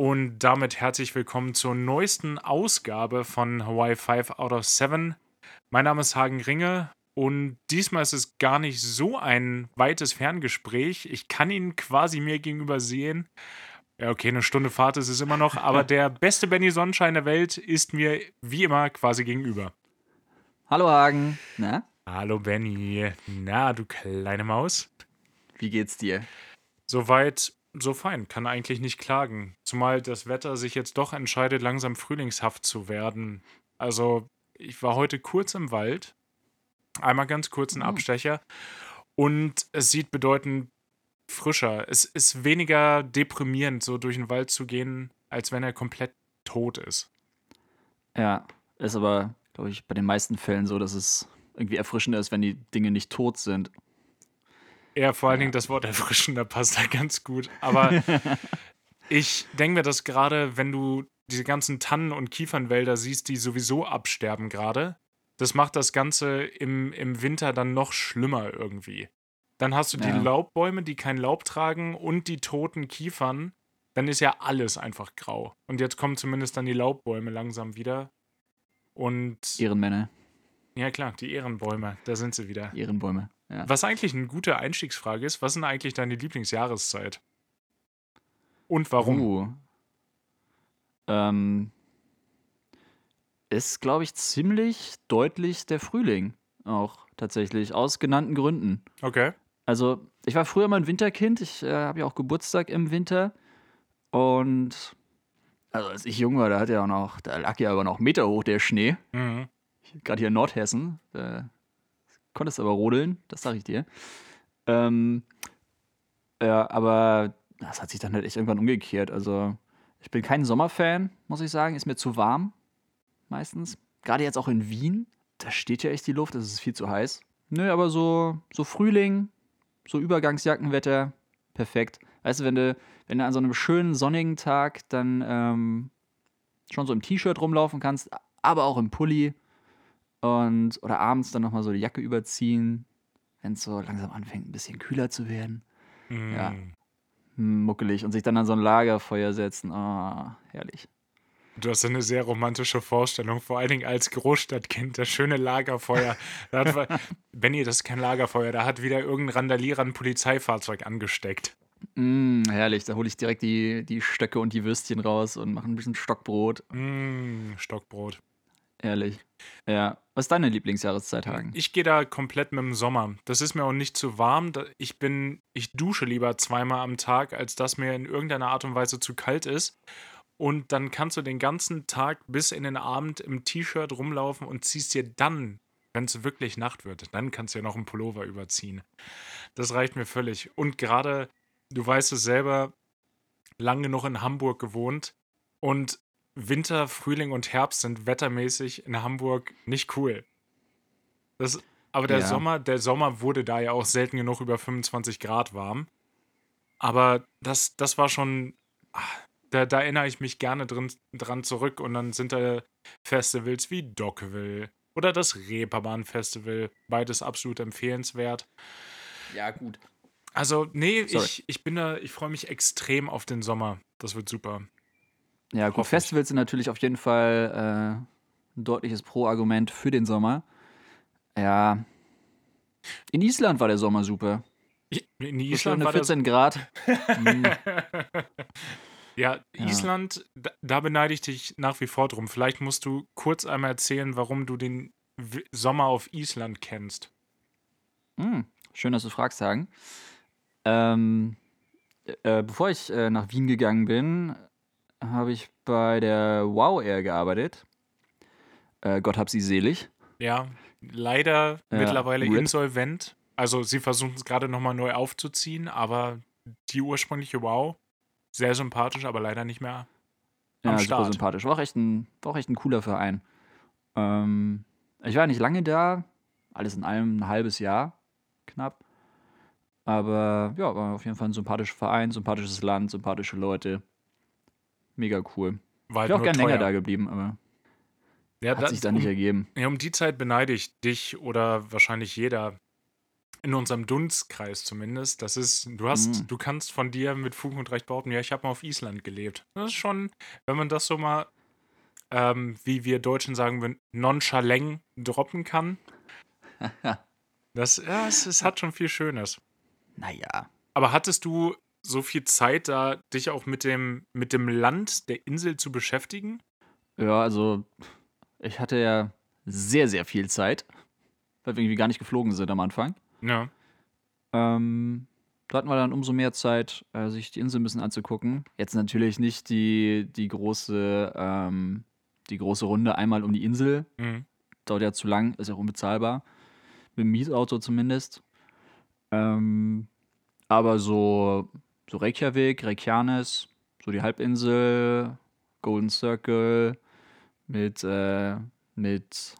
Und damit herzlich willkommen zur neuesten Ausgabe von Hawaii 5 out of 7. Mein Name ist Hagen Ringe und diesmal ist es gar nicht so ein weites Ferngespräch. Ich kann ihn quasi mir gegenüber sehen. Ja, okay, eine Stunde Fahrt ist es immer noch, aber der beste Benny Sonnenschein der Welt ist mir wie immer quasi gegenüber. Hallo Hagen. Na? Hallo Benny. Na, du kleine Maus. Wie geht's dir? Soweit so fein, kann eigentlich nicht klagen. Zumal das Wetter sich jetzt doch entscheidet, langsam frühlingshaft zu werden. Also, ich war heute kurz im Wald, einmal ganz kurz einen Oh. Abstecher und es sieht bedeutend frischer. Es ist weniger deprimierend, so durch den Wald zu gehen, als wenn er komplett tot ist. Ja, ist aber, glaube ich, bei den meisten Fällen so, dass es irgendwie erfrischender ist, wenn die Dinge nicht tot sind. Ja, vor allen. Dingen das Wort erfrischender passt da ganz gut. Aber ich denke mir, dass gerade, wenn du diese ganzen Tannen- und Kiefernwälder siehst, die sowieso absterben gerade, das macht das Ganze im, im Winter dann noch schlimmer irgendwie. Dann hast du die Ja. Laubbäume, die kein Laub tragen und die toten Kiefern. Dann ist ja alles einfach grau. Und jetzt kommen zumindest dann die Laubbäume langsam wieder. Und Ehrenmänner, ja klar, die Ehrenbäume, da sind sie wieder. Ehrenbäume. Ja. Was eigentlich eine gute Einstiegsfrage ist, was ist denn eigentlich deine Lieblingsjahreszeit? Und warum? Uh. Ähm, ist, glaube ich, ziemlich deutlich der Frühling. Auch tatsächlich, aus genannten Gründen. Okay. Also, ich war früher mal ein Winterkind. Ich äh, habe ja auch Geburtstag im Winter. Und also als ich jung war, da hat ja auch noch, da lag ja aber noch Meter hoch der Schnee. Mhm. Gerade hier in Nordhessen. Da konntest aber rodeln, das sag ich dir. Ähm, ja, aber das hat sich dann halt echt irgendwann umgekehrt. Also, ich bin kein Sommerfan, muss ich sagen. Ist mir zu warm, meistens. Gerade jetzt auch in Wien. Da steht ja echt die Luft, es ist viel zu heiß. Nö, aber so, so Frühling, so Übergangsjackenwetter, perfekt. Weißt du, wenn du, wenn du an so einem schönen sonnigen Tag dann ähm, schon so im T-Shirt rumlaufen kannst, aber auch im Pulli und oder abends dann nochmal so die Jacke überziehen, wenn es so langsam anfängt, ein bisschen kühler zu werden. Mhm. Ja. Muckelig und sich dann an so ein Lagerfeuer setzen. Oh, herrlich. Du hast eine sehr romantische Vorstellung, vor allen Dingen als Großstadtkind, das schöne Lagerfeuer. Da hat, Benny, das ist kein Lagerfeuer, da hat wieder irgendein Randalierer ein Polizeifahrzeug angesteckt. Mm, herrlich, da hole ich direkt die, die Stöcke und die Würstchen raus und mache ein bisschen Stockbrot. Mm, Stockbrot. Ehrlich. Ja. Was ist deine Lieblingsjahreszeit, Hagen? Ich gehe da komplett mit dem Sommer. Das ist mir auch nicht zu warm. Ich bin, ich dusche lieber zweimal am Tag, als dass mir in irgendeiner Art und Weise zu kalt ist. Und dann kannst du den ganzen Tag bis in den Abend im T-Shirt rumlaufen und ziehst dir dann, wenn es wirklich Nacht wird, dann kannst du ja noch einen Pullover überziehen. Das reicht mir völlig. Und gerade, du weißt es selber, lang genug in Hamburg gewohnt und Winter, Frühling und Herbst sind wettermäßig in Hamburg nicht cool. Das, aber der Ja. Sommer, der Sommer wurde da ja auch selten genug über 25 Grad warm. Aber das, das war schon, ah, da, da erinnere ich mich gerne drin, dran zurück. Und dann sind da Festivals wie Dockville oder das Reeperbahn Festival, beides absolut empfehlenswert. Ja, gut. Also, nee, Sorry. ich, ich bin da, ich freue mich extrem auf den Sommer. Das wird super. Ja, gut. Festivals sind natürlich auf jeden Fall äh, ein deutliches Pro-Argument für den Sommer. Ja. In Island war der Sommer super. In Island war das 14 Grad. Mm, Ja, Ja. Island, da, da beneide ich dich nach wie vor drum. Vielleicht musst du kurz einmal erzählen, warum du den W- Sommer auf Island kennst. mm, schön, dass du fragst, Hagen. Ähm, äh, bevor ich äh, nach Wien gegangen bin, habe ich bei der Wow Air gearbeitet. Äh, Gott hab sie selig. Ja, leider Ja, mittlerweile RIP. insolvent. Also sie versuchen es gerade nochmal neu aufzuziehen, aber die ursprüngliche Wow, sehr sympathisch, aber leider nicht mehr Ja, am super Start. sympathisch. War auch echt ein, war auch echt ein cooler Verein. Ähm, ich war nicht lange da, alles in allem ein halbes Jahr, knapp. Aber ja, war auf jeden Fall ein sympathischer Verein, sympathisches Land, sympathische Leute. Mega cool. War halt Ich wäre auch nur gern teuer. länger da geblieben, aber Ja, hat sich da nicht um, ergeben. Ja, um die Zeit beneide ich dich oder wahrscheinlich jeder. In unserem Dunstkreis zumindest. Das ist, du hast, Mhm. du kannst von dir mit Fug und Recht behaupten, ja, ich habe mal auf Island gelebt. Das ist schon, wenn man das so mal, ähm, wie wir Deutschen sagen würden, nonchalant droppen kann. Das, ja, es, es hat schon viel Schönes. Naja. Aber hattest du so viel Zeit, da dich auch mit dem, mit dem Land der Insel zu beschäftigen? Ja, also ich hatte ja sehr, sehr viel Zeit, weil wir irgendwie gar nicht geflogen sind am Anfang. Ja. Ähm, da hatten wir dann umso mehr Zeit, äh, sich die Insel ein bisschen anzugucken. Jetzt natürlich nicht die, die, große, ähm, die große Runde einmal um die Insel. Mhm. Dauert ja zu lang, ist ja auch unbezahlbar. Mit dem Mietauto zumindest. Ähm, aber so, so Reykjavik, Reykjanes, so die Halbinsel, Golden Circle mit, äh, mit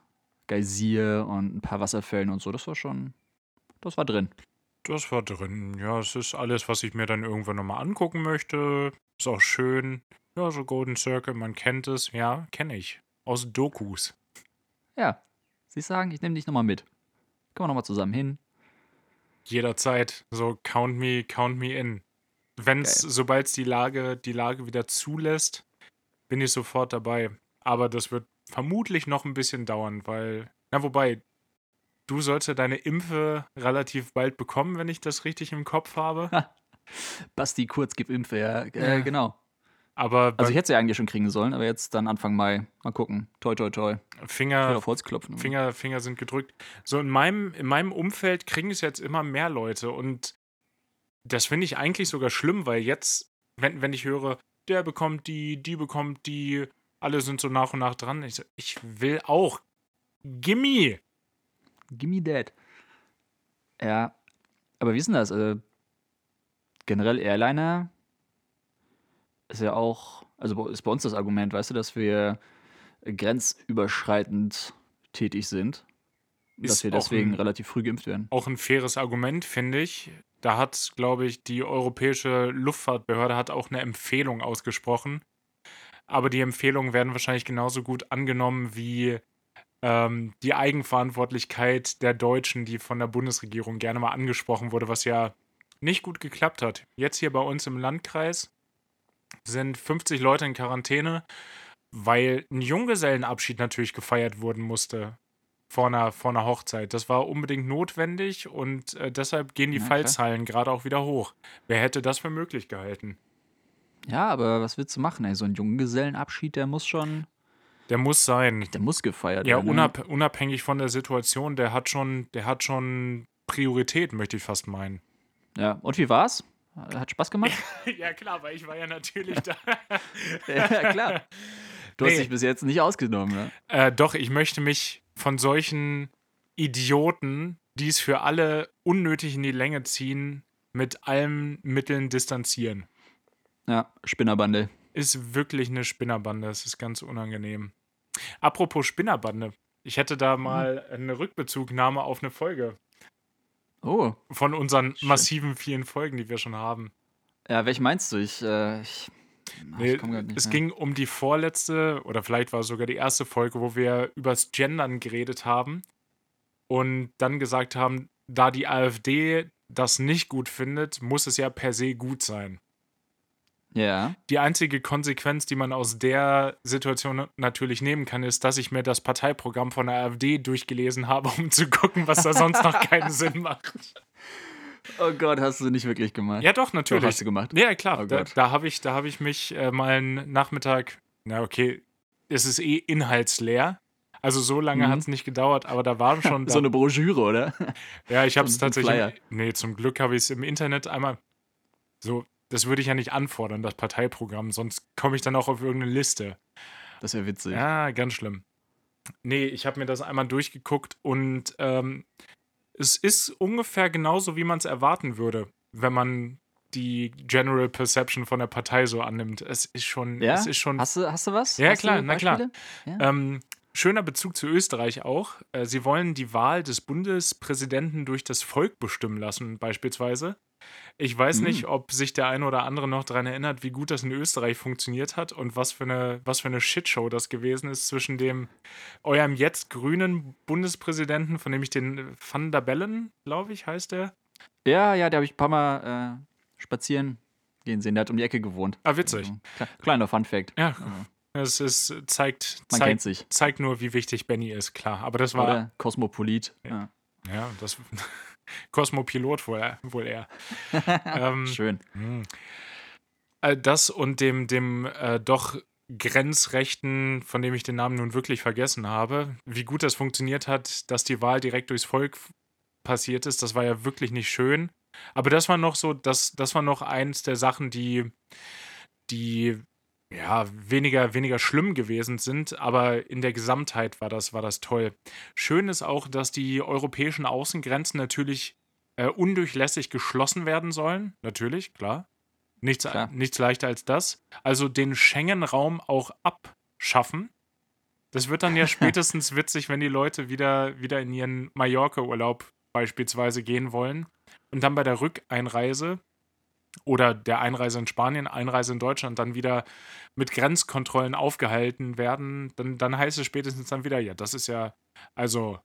Geysir und ein paar Wasserfällen und so, das war schon, das war drin. Das war drin. Ja, es ist alles, was ich mir dann irgendwann nochmal angucken möchte. Ist auch schön. Ja, so Golden Circle, man kennt es. Ja, kenne ich. Aus Dokus. Ja, Sie sagen, ich nehme dich nochmal mit. Kommen wir nochmal zusammen hin. Jederzeit. So count me, count me in. Wenn's, Geil. sobald es die Lage, die Lage wieder zulässt, bin ich sofort dabei. Aber das wird vermutlich noch ein bisschen dauern, weil, na wobei, du sollst ja deine Impfe relativ bald bekommen, wenn ich das richtig im Kopf habe. Basti Kurz gibt Impfe, ja. Äh, Ja. genau. Aber Also ich hätte sie eigentlich schon kriegen sollen, aber jetzt dann Anfang Mai. Mal gucken. Toi, toi, toi. Finger, auf Holz klopfen. Finger, Finger sind gedrückt. So in meinem, in meinem Umfeld kriegen es jetzt immer mehr Leute und das finde ich eigentlich sogar schlimm, weil jetzt, wenn, wenn ich höre, der bekommt die, die bekommt die, alle sind so nach und nach dran. Ich, so, ich will auch. Gimme! Gimme that. Ja, aber wie ist denn das? Also, generell Airliner ist ja auch, also ist bei uns das Argument, weißt du, dass wir grenzüberschreitend tätig sind. Dass wir deswegen ein- relativ früh geimpft werden. Auch ein faires Argument, finde ich. Da hat, glaube ich, die Europäische Luftfahrtbehörde hat auch eine Empfehlung ausgesprochen. Aber die Empfehlungen werden wahrscheinlich genauso gut angenommen wie ähm, die Eigenverantwortlichkeit der Deutschen, die von der Bundesregierung gerne mal angesprochen wurde, was ja nicht gut geklappt hat. Jetzt hier bei uns im Landkreis sind 50 Leute in Quarantäne, weil ein Junggesellenabschied natürlich gefeiert worden musste vor einer, vor einer Hochzeit. Das war unbedingt notwendig und äh, deshalb gehen die klar. Fallzahlen gerade auch wieder hoch. Wer hätte das für möglich gehalten? Ja, aber was willst du machen, ey? So ein Junggesellenabschied, der muss schon, Der muss sein. der muss gefeiert Ja, werden. ne? unab unabhängig von der Situation, der hat schon, der hat schon Priorität, möchte ich fast meinen. Ja, und wie war's? Hat Spaß gemacht? ja, klar, weil ich war ja natürlich da. ja, klar. Du Nee. hast dich bis jetzt nicht ausgenommen, ne? äh, doch, ich möchte mich von solchen Idioten, die es für alle unnötig in die Länge ziehen, mit allen Mitteln distanzieren. Ja, Spinnerbande. Ist wirklich eine Spinnerbande. Es ist ganz unangenehm. Apropos Spinnerbande. Ich hätte da mal eine Rückbezugnahme auf eine Folge Oh, von unseren massiven vielen Folgen, die wir schon haben. ja, welche meinst du? Ich, äh, ich, ah, Nee, es mehr. ging um die vorletzte oder vielleicht war es sogar die erste Folge, wo wir übers Gendern geredet haben und dann gesagt haben, da die AfD das nicht gut findet, muss es ja per se gut sein. Ja, Die einzige Konsequenz, die man aus der Situation natürlich nehmen kann, ist, dass ich mir das Parteiprogramm von der AfD durchgelesen habe, um zu gucken, was da sonst noch keinen Sinn macht. Oh Gott, hast du nicht wirklich gemacht. Ja, doch, Doch, natürlich. hast du gemacht. Ja, klar. Oh da Gott. da habe ich, da hab ich mich äh, mal einen Nachmittag, na okay, es ist eh inhaltsleer. Also so lange Mhm. hat es nicht gedauert, aber da waren schon. Da, So eine Broschüre, oder? ja, ich habe es tatsächlich. Flyer. Nee, zum Glück habe ich es im Internet einmal. So, das würde ich ja nicht anfordern, das Parteiprogramm, sonst komme ich dann auch auf irgendeine Liste. Das wäre witzig. Ja, ganz schlimm. Nee, ich habe mir das einmal durchgeguckt und ähm, es ist ungefähr genauso, wie man es erwarten würde, wenn man die General Perception von der Partei so annimmt. Es ist schon, Ja? es ist schon Hast du, hast du was? Ja, hast klar, na klar. Beispiele? ähm, schöner Bezug zu Österreich auch. Äh, sie wollen die Wahl des Bundespräsidenten durch das Volk bestimmen lassen, beispielsweise. Ich weiß Mhm. nicht, ob sich der eine oder andere noch daran erinnert, wie gut das in Österreich funktioniert hat und was für eine, was für eine Shitshow das gewesen ist zwischen dem eurem jetzt grünen Bundespräsidenten, von dem ich den Van der Bellen, glaube ich, heißt der. Ja, ja, der habe ich ein paar Mal äh, spazieren gehen sehen. Der hat um die Ecke gewohnt. Ah, witzig. Also, kle- kleiner Fun Fact. Ja, es ist, zeigt, Man zeigt, zeigt nur, wie wichtig Benny ist, klar. Aber das war, Oder Kosmopolit. Ja. ja, das Kosmopilot wohl, wohl eher. ähm, Schön. Äh, Das und dem, dem äh, doch Grenzrechten, von dem ich den Namen nun wirklich vergessen habe, wie gut das funktioniert hat, dass die Wahl direkt durchs Volk passiert ist, das war ja wirklich nicht schön. Aber das war noch so, das, das war noch eins der Sachen, die, die ja weniger, weniger schlimm gewesen sind, aber in der Gesamtheit war das, war das toll. Schön ist auch, dass die europäischen Außengrenzen natürlich äh, undurchlässig geschlossen werden sollen. Natürlich, klar. Nichts, Klar. nichts leichter als das. Also den Schengen-Raum auch abschaffen. Das wird dann ja spätestens witzig, wenn die Leute wieder, wieder in ihren Mallorca-Urlaub beispielsweise gehen wollen und dann bei der Rückeinreise oder der Einreise in Spanien, Einreise in Deutschland dann wieder mit Grenzkontrollen aufgehalten werden, dann, dann heißt es spätestens dann wieder, ja, das ist ja, also,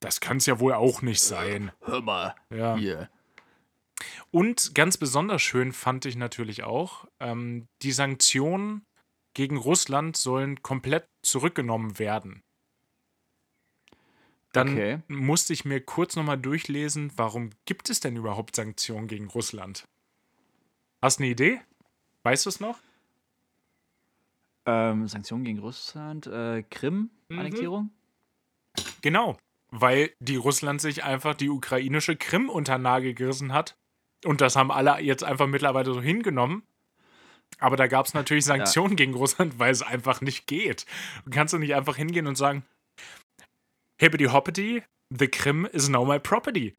das kann es ja wohl auch nicht sein. Hör mal. Ja. Hier. Und ganz besonders schön fand ich natürlich auch, ähm, die Sanktionen gegen Russland sollen komplett zurückgenommen werden. Dann Okay. musste ich mir kurz nochmal durchlesen, warum gibt es denn überhaupt Sanktionen gegen Russland? Hast du eine Idee? Weißt du es noch? Ähm, Sanktionen gegen Russland, äh, Krim-Annektierung? Genau, weil die Russland sich einfach die ukrainische Krim unter Nagel gerissen hat. Und das haben alle jetzt einfach mittlerweile so hingenommen. Aber da gab es natürlich Sanktionen gegen Russland, weil es einfach nicht geht. Du kannst du nicht einfach hingehen und sagen, hippity hoppity, the Krim is now my property.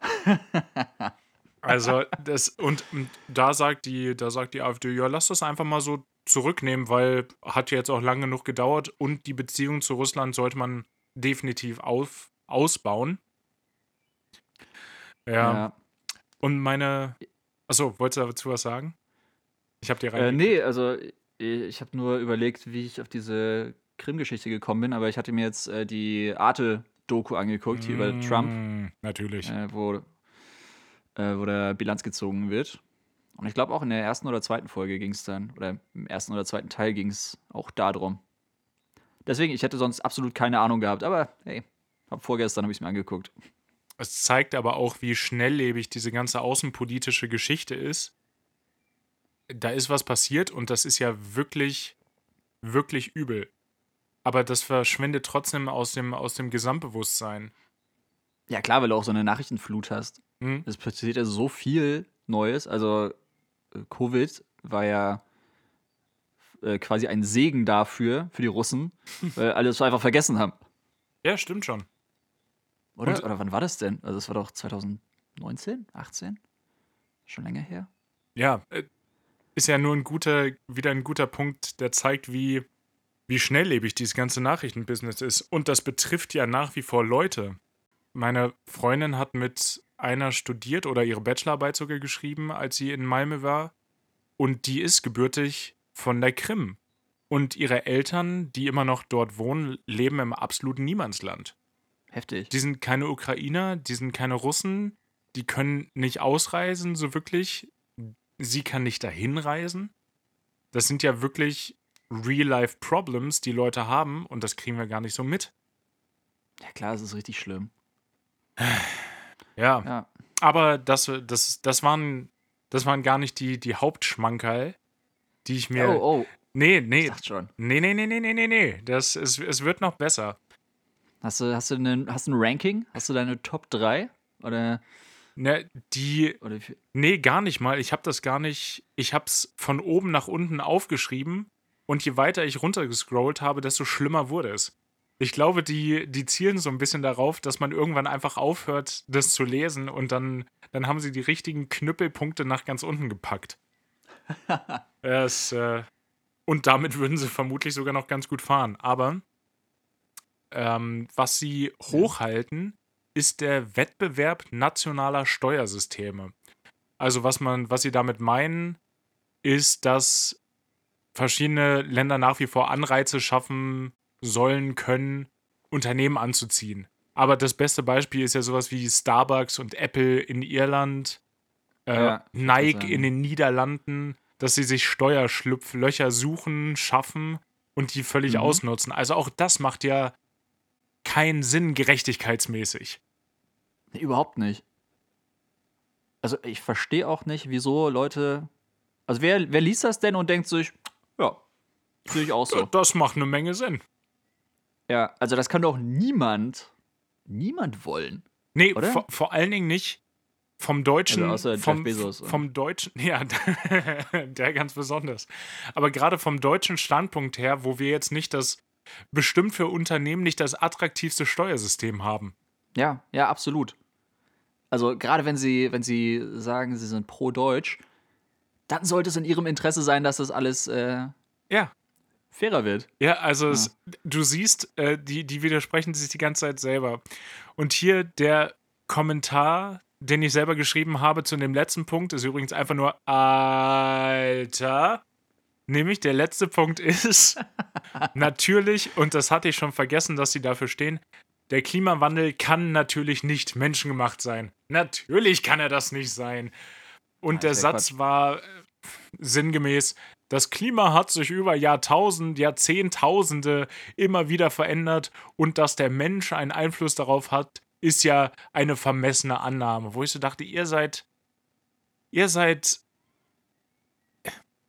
also das und, und da sagt die, da sagt die AfD, ja, lass das einfach mal so zurücknehmen, weil hat ja jetzt auch lang genug gedauert und die Beziehung zu Russland sollte man definitiv auf, ausbauen. Ja. Und meine. Achso, wolltest du dazu was sagen? Ich habe dir rein. Äh, nee, also ich, ich habe nur überlegt, wie ich auf diese Krim-Geschichte gekommen bin, aber ich hatte mir jetzt äh, die Arte-Doku angeguckt, hier über Trump, Mm, Natürlich. äh, wo, äh, wo der Bilanz gezogen wird. Und ich glaube auch in der ersten oder zweiten Folge ging es dann, oder im ersten oder zweiten Teil ging es auch darum. Deswegen, ich hätte sonst absolut keine Ahnung gehabt, aber hey, hab vorgestern habe ich es mir angeguckt. Es zeigt aber auch, wie schnelllebig diese ganze außenpolitische Geschichte ist. Da ist was passiert und das ist ja wirklich, wirklich übel. Aber das verschwindet trotzdem aus dem, aus dem Gesamtbewusstsein. Ja, klar, weil du auch so eine Nachrichtenflut hast. Hm? Es passiert ja so viel Neues. Also, äh, Covid war ja äh, quasi ein Segen dafür, für die Russen, weil alle es einfach vergessen haben. Ja, stimmt schon. Oder? Und- Oder wann war das denn? Also, es war doch 2019, 18? Schon länger her? Ja, äh, ist ja nur ein guter, wieder ein guter Punkt, der zeigt, wie, wie schnelllebig dieses ganze Nachrichtenbusiness ist. Und das betrifft ja nach wie vor Leute. Meine Freundin hat mit einer studiert oder ihre Bachelorarbeit sogar geschrieben, als sie in Malmö war. Und die ist gebürtig von der Krim. Und ihre Eltern, die immer noch dort wohnen, leben im absoluten Niemandsland. Heftig. Die sind keine Ukrainer, die sind keine Russen, die können nicht ausreisen, so wirklich. Sie kann nicht dahin reisen. Das sind ja wirklich Real-Life-Problems, die Leute haben und das kriegen wir gar nicht so mit. Ja, klar, es ist richtig schlimm. Ja, Ja. aber das, das, das, waren, das waren gar nicht die, die Hauptschmankerl, die ich mir. Oh, oh, Nee, ich nee. dachte schon. Nee, nee, nee, nee, nee, nee, nee. Das, es, es wird noch besser. Hast du, hast, du einen, hast du ein Ranking? Hast du deine Top 3? Oder, Ne, die, oder Nee, gar nicht mal. Ich habe das gar nicht. Ich habe es von oben nach unten aufgeschrieben und je weiter ich runtergescrollt habe, desto schlimmer wurde es. Ich glaube, die, die zielen so ein bisschen darauf, dass man irgendwann einfach aufhört, das zu lesen und dann, dann haben sie die richtigen Knüppelpunkte nach ganz unten gepackt. es, äh, und damit würden sie vermutlich sogar noch ganz gut fahren. Aber ähm, was sie hochhalten, ist der Wettbewerb nationaler Steuersysteme. Also was man, was sie damit meinen, ist, dass verschiedene Länder nach wie vor Anreize schaffen sollen können, Unternehmen anzuziehen. Aber das beste Beispiel ist ja sowas wie Starbucks und Apple in Irland, äh, Ja, Nike in den Niederlanden, dass sie sich Steuerschlupflöcher suchen, schaffen und die völlig Mhm. ausnutzen. Also auch das macht ja keinen Sinn gerechtigkeitsmäßig. Überhaupt nicht. Also ich verstehe auch nicht, wieso Leute. Also wer, wer liest das denn und denkt sich, sehe ich auch so. Das macht eine Menge Sinn. Ja, also das kann doch niemand, niemand wollen. Nee, Oder? vor, vor allen Dingen nicht vom deutschen, Also außer Jeff vom, Bezos. vom deutschen, ja, der ganz besonders. Aber gerade vom deutschen Standpunkt her, wo wir jetzt nicht das, bestimmt für Unternehmen nicht das attraktivste Steuersystem haben. Ja, ja, absolut. Also gerade wenn sie, wenn sie sagen, sie sind pro Deutsch, dann sollte es in ihrem Interesse sein, dass das alles äh, Ja, fairer wird. Ja, also Es, du siehst, äh, die, die widersprechen sich die ganze Zeit selber. Und hier der Kommentar, den ich selber geschrieben habe zu dem letzten Punkt, ist übrigens einfach nur Alter. Nämlich der letzte Punkt ist natürlich, und das hatte ich schon vergessen, dass sie dafür stehen, der Klimawandel kann natürlich nicht menschengemacht sein. Natürlich kann er das nicht sein. Und Ah, der ja Satz war äh, sinngemäß, das Klima hat sich über Jahrtausend, Jahrzehntausende immer wieder verändert und dass der Mensch einen Einfluss darauf hat, ist ja eine vermessene Annahme. Wo ich so dachte, ihr seid, ihr seid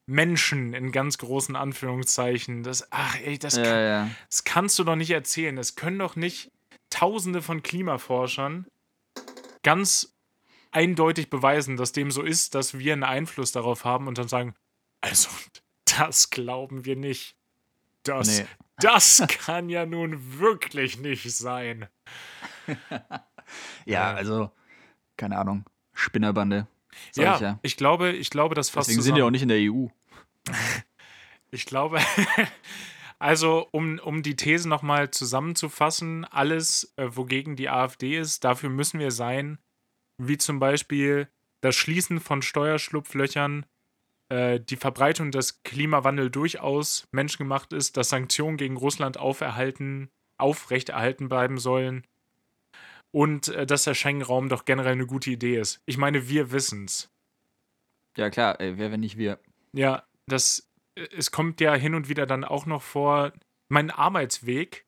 Menschen in ganz großen Anführungszeichen. Das, ach ey, das, kann, Ja, ja. das kannst du doch nicht erzählen. Es können doch nicht Tausende von Klimaforschern ganz eindeutig beweisen, dass dem so ist, dass wir einen Einfluss darauf haben und dann sagen, also, das glauben wir nicht. Das, Nee. das kann ja nun wirklich nicht sein. Ja, Ja. also, keine Ahnung, Spinnerbande. Ja, ich ja. ich glaube, ich glaube, das fasst Deswegen sind zusammen. auch nicht in der EU. Ich glaube, also um, um die These nochmal zusammenzufassen, alles, äh, wogegen die AfD ist, dafür müssen wir sein, wie zum Beispiel das Schließen von Steuerschlupflöchern, äh, die Verbreitung, dass Klimawandel durchaus menschengemacht ist, dass Sanktionen gegen Russland auferhalten, aufrechterhalten bleiben sollen und äh, dass der Schengen-Raum doch generell eine gute Idee ist. Ich meine, wir wissen's. Ja, klar, ey, wer, wenn nicht wir. Ja, das, äh, es kommt ja hin und wieder dann auch noch vor, mein Arbeitsweg,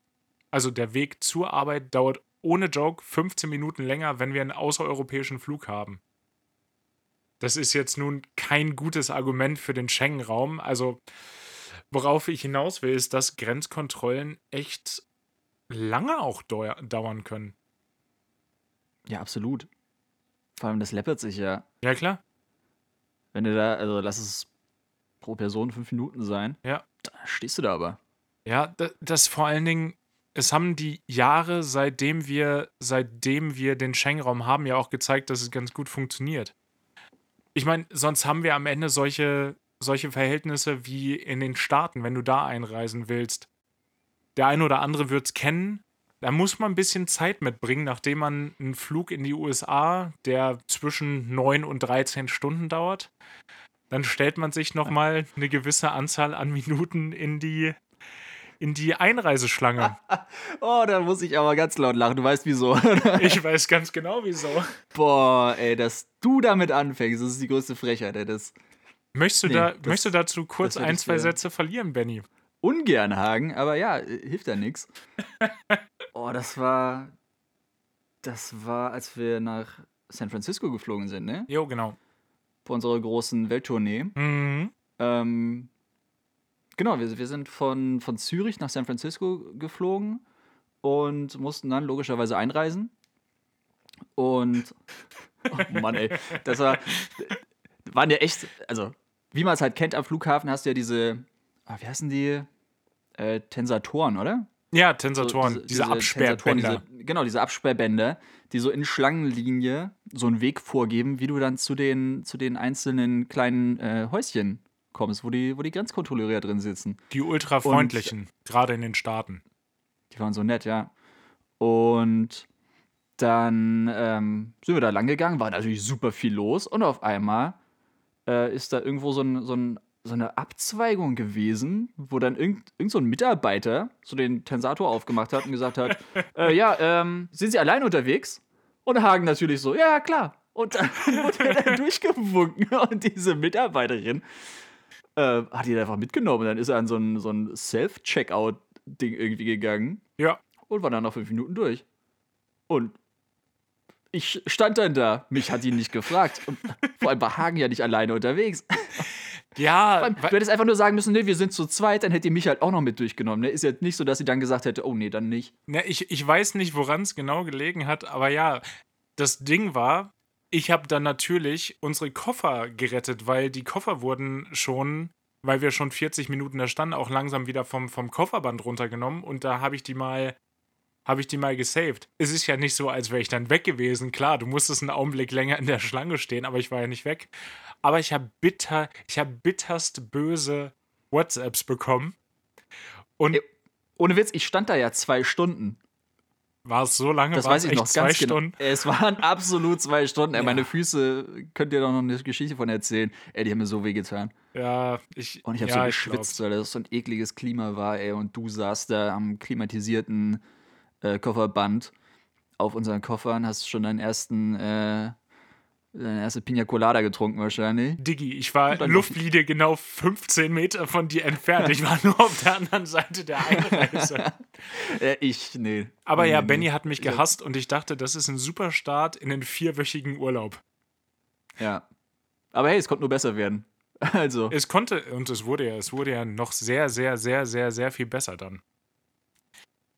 also der Weg zur Arbeit dauert ohne Joke 15 Minuten länger, wenn wir einen außereuropäischen Flug haben. Das ist jetzt nun kein gutes Argument für den Schengen-Raum. Also, worauf ich hinaus will, ist, dass Grenzkontrollen echt lange auch dau- dauern können. Ja, absolut. Vor allem, das läppert sich ja. Ja, klar. Wenn du da, also lass es pro Person fünf Minuten sein. Ja. Da stehst du da aber. Ja, da- das vor allen Dingen, es haben die Jahre, seitdem wir, seitdem wir den Schengen-Raum haben, ja auch gezeigt, dass es ganz gut funktioniert. Ich meine, sonst haben wir am Ende solche, solche Verhältnisse wie in den Staaten, wenn du da einreisen willst. Der eine oder andere wird es kennen. Da muss man ein bisschen Zeit mitbringen, nachdem man einen Flug in die USA, der zwischen 9 und 13 Stunden dauert. Dann stellt man sich nochmal eine gewisse Anzahl an Minuten in die, in die Einreiseschlange. Oh, da muss ich aber ganz laut lachen. Du weißt wieso. Ich weiß ganz genau wieso. Boah, ey, dass du damit anfängst, das ist die größte Frechheit, ey. Das Möchtest du, Nee, da, das- möchtest du dazu kurz ein, ich zwei dir- Sätze verlieren, Benny? ungern Hagen, aber ja, hilft ja nichts. Oh, das war. Das war, als wir nach San Francisco geflogen sind, ne? Jo, genau. Bei unserer großen Welttournee. Mhm. Ähm, genau, wir, wir sind von, von Zürich nach San Francisco geflogen und mussten dann logischerweise einreisen. Und. Oh Mann, ey. Das war. Waren ja echt. Also, wie man es halt kennt am Flughafen, hast du ja diese. Ah, wie heißen die? Äh, Tensatoren, oder? Ja, So Tensatoren, diese, Absperrbänder. Tensatoren, diese, genau, diese Absperrbänder, die so in Schlangenlinie so einen Weg vorgeben, wie du dann zu den, zu den einzelnen kleinen äh, Häuschen kommst, wo die, wo die Grenzkontrolleure drin sitzen. Die ultrafreundlichen, gerade in den Staaten. Die waren so nett, ja. Und dann ähm, sind wir da lang gegangen, war natürlich super viel los und auf einmal äh, ist da irgendwo so, ein, so, ein, so eine Abzweigung gewesen, wo dann irgend, irgend so ein Mitarbeiter so den Tensator aufgemacht hat und gesagt hat, äh, ja, ähm, sind Sie allein unterwegs? Und Hagen natürlich so, ja, klar. Und dann wurde er durchgewunken und diese Mitarbeiterin äh, hat ihn einfach mitgenommen. Dann ist er an so ein, so ein Self-Checkout-Ding irgendwie gegangen Ja. und war dann nach fünf Minuten durch. Und ich stand dann da. Mich hat ihn nicht gefragt. Und vor allem war Hagen ja nicht alleine unterwegs. Ja, allem, Du hättest einfach nur sagen müssen, nee, wir sind zu zweit, dann hätte ihr mich halt auch noch mit durchgenommen. Ne? Ist ja nicht so, dass sie dann gesagt hätte, oh nee, dann nicht. Ne, ich, ich weiß nicht, woran es genau gelegen hat, aber ja, das Ding war, ich habe dann natürlich unsere Koffer gerettet, weil die Koffer wurden schon, weil wir schon 40 Minuten da standen, auch langsam wieder vom, vom Kofferband runtergenommen und da habe ich die mal, habe ich die mal gesaved. Es ist ja nicht so, als wäre ich dann weg gewesen. Klar, du musstest einen Augenblick länger in der Schlange stehen, aber ich war ja nicht weg. Aber ich habe bitter, ich habe bitterst böse WhatsApps bekommen. Und Ja. Ohne Witz, ich stand da ja zwei Stunden. War es so lange? Das War weiß ich noch zwei ganz Stunden? genau. Es waren absolut zwei Stunden. Ey, Ja. meine Füße, könnt ihr doch noch eine Geschichte von erzählen. Ey, die haben mir so wehgetan. Ja, ich. Und ich habe ja, so geschwitzt, weil das so ein ekliges Klima war, ey. Und du saßt da am klimatisierten äh, Kofferband auf unseren Koffern, hast schon deinen ersten, äh, deine erste Pina Colada getrunken wahrscheinlich. Diggi, ich war Luftlinie genau 15 Meter von dir entfernt. Ich war nur auf der anderen Seite der Einreise. Äh, ich, nee. Aber nee, ja, nee. Benny hat mich gehasst und ich dachte, das ist ein super Start in den vierwöchigen Urlaub. Ja. Aber hey, es konnte nur besser werden. Also, Es konnte, und es wurde ja, es wurde ja noch sehr, sehr, sehr, sehr, sehr viel besser dann.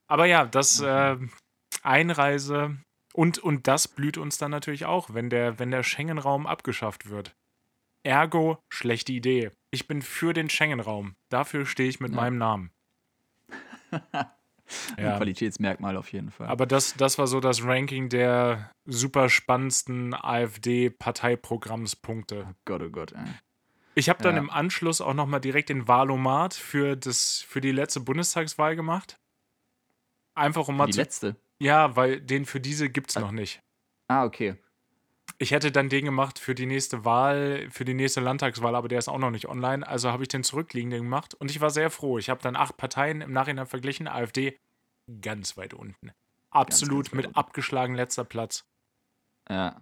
Aber ja, das äh, Einreise und, und das blüht uns dann natürlich auch, wenn der, wenn der Schengen-Raum abgeschafft wird. Ergo, schlechte Idee. Ich bin für den Schengen-Raum. Dafür stehe ich mit Ja. meinem Namen. ein ja. Qualitätsmerkmal auf jeden Fall. Aber das, das war so das Ranking der super spannendsten AfD-Parteiprogrammspunkte. Gott, oh Gott, ey. Ich habe dann Ja. im Anschluss auch nochmal direkt den Wahlomat für, das, für die letzte Bundestagswahl gemacht. Einfach um mal Die zu. letzte. Ja, weil den für diese gibt es noch nicht. Ah, okay. Ich hätte dann den gemacht für die nächste Wahl, für die nächste Landtagswahl, aber der ist auch noch nicht online. Also habe ich den zurückliegenden gemacht und ich war sehr froh. Ich habe dann acht Parteien im Nachhinein verglichen. AfD ganz weit unten. Absolut ganz weit mit unten. abgeschlagen letzter Platz. Ja.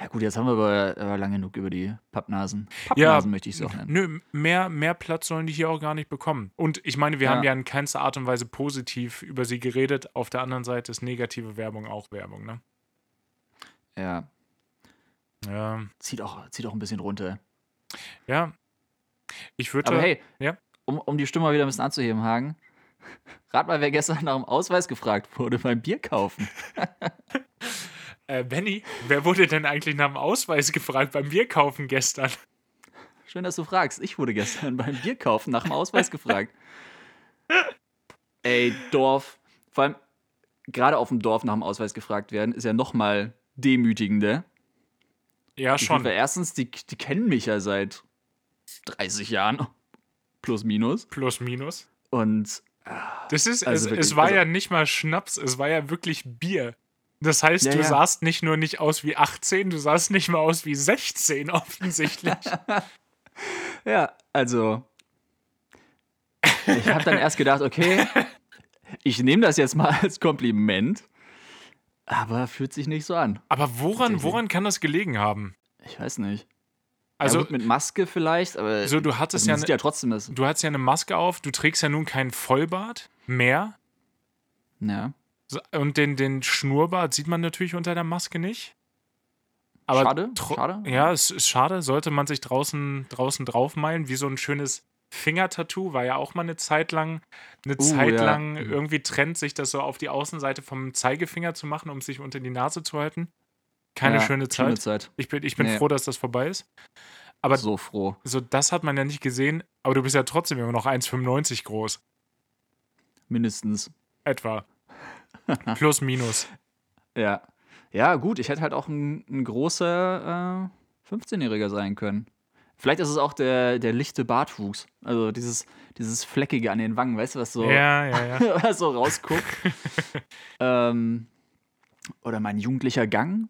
Ja, gut, jetzt haben wir aber, aber lange genug über die Pappnasen. Ja, Pappnasen möchte ich es auch nennen. Nö, mehr, mehr Platz sollen die hier auch gar nicht bekommen. Und ich meine, wir Ja. haben ja in keinster Art und Weise positiv über sie geredet. Auf der anderen Seite ist negative Werbung auch Werbung, ne? Ja. Ja. Zieht auch, zieht auch ein bisschen runter. Ja. Ich würde. Aber hey, ja. um, um die Stimme mal wieder ein bisschen anzuheben, Hagen. Rat mal, wer gestern nach dem Ausweis gefragt wurde beim Bier kaufen. Äh, Benny, wer wurde denn eigentlich nach dem Ausweis gefragt beim Bierkaufen gestern? Schön, dass du fragst. Ich wurde gestern beim Bier kaufen nach dem Ausweis gefragt. Ey, Dorf. Vor allem, gerade auf dem Dorf nach dem Ausweis gefragt werden, ist ja noch mal demütigender. Ja, Schon. schon. Weil erstens, die, die kennen mich ja seit 30 Jahren. Plus, minus. Plus, minus. Und Das ist, Also es, wirklich, es war also- ja nicht mal Schnaps, es war ja wirklich Bier. Das heißt, Ja, du ja. sahst nicht nur nicht aus wie 18, du sahst nicht mal aus wie 16 offensichtlich. ja, also. Ich habe dann erst gedacht, okay, ich nehme das jetzt mal als Kompliment. Aber fühlt sich nicht so an. Aber woran, woran kann das gelegen haben? Ich weiß nicht. Also, ja, mit Maske vielleicht, aber so, du hattest also ja, ne, ja trotzdem das. du hattest ja eine Maske auf, du trägst ja nun kein Vollbart mehr. Ja. Und den, den Schnurrbart sieht man natürlich unter der Maske nicht. Aber Schade, schade. Ja, es ist schade. Sollte man sich draußen, draußen draufmalen, wie so ein schönes Fingertattoo, war ja auch mal eine Zeit lang, eine Uh, Zeit ja. lang irgendwie Trend, sich das so auf die Außenseite vom Zeigefinger zu machen, um sich unter die Nase zu halten. Keine ja, schöne Zeit. Schöne Zeit. Ich bin, ich bin Nee. froh, dass das vorbei ist. Aber so froh. so, das hat man ja nicht gesehen. Aber du bist ja trotzdem immer noch 1,95 groß. Mindestens. Etwa. Plus, minus. Ja. Ja, gut, ich hätte halt auch ein, ein großer äh, 15-Jähriger sein können. Vielleicht ist es auch der, der lichte Bartwuchs. Also dieses, dieses Fleckige an den Wangen, weißt du, was so, Ja, ja, ja. was so rausguckt. ähm, Oder mein jugendlicher Gang,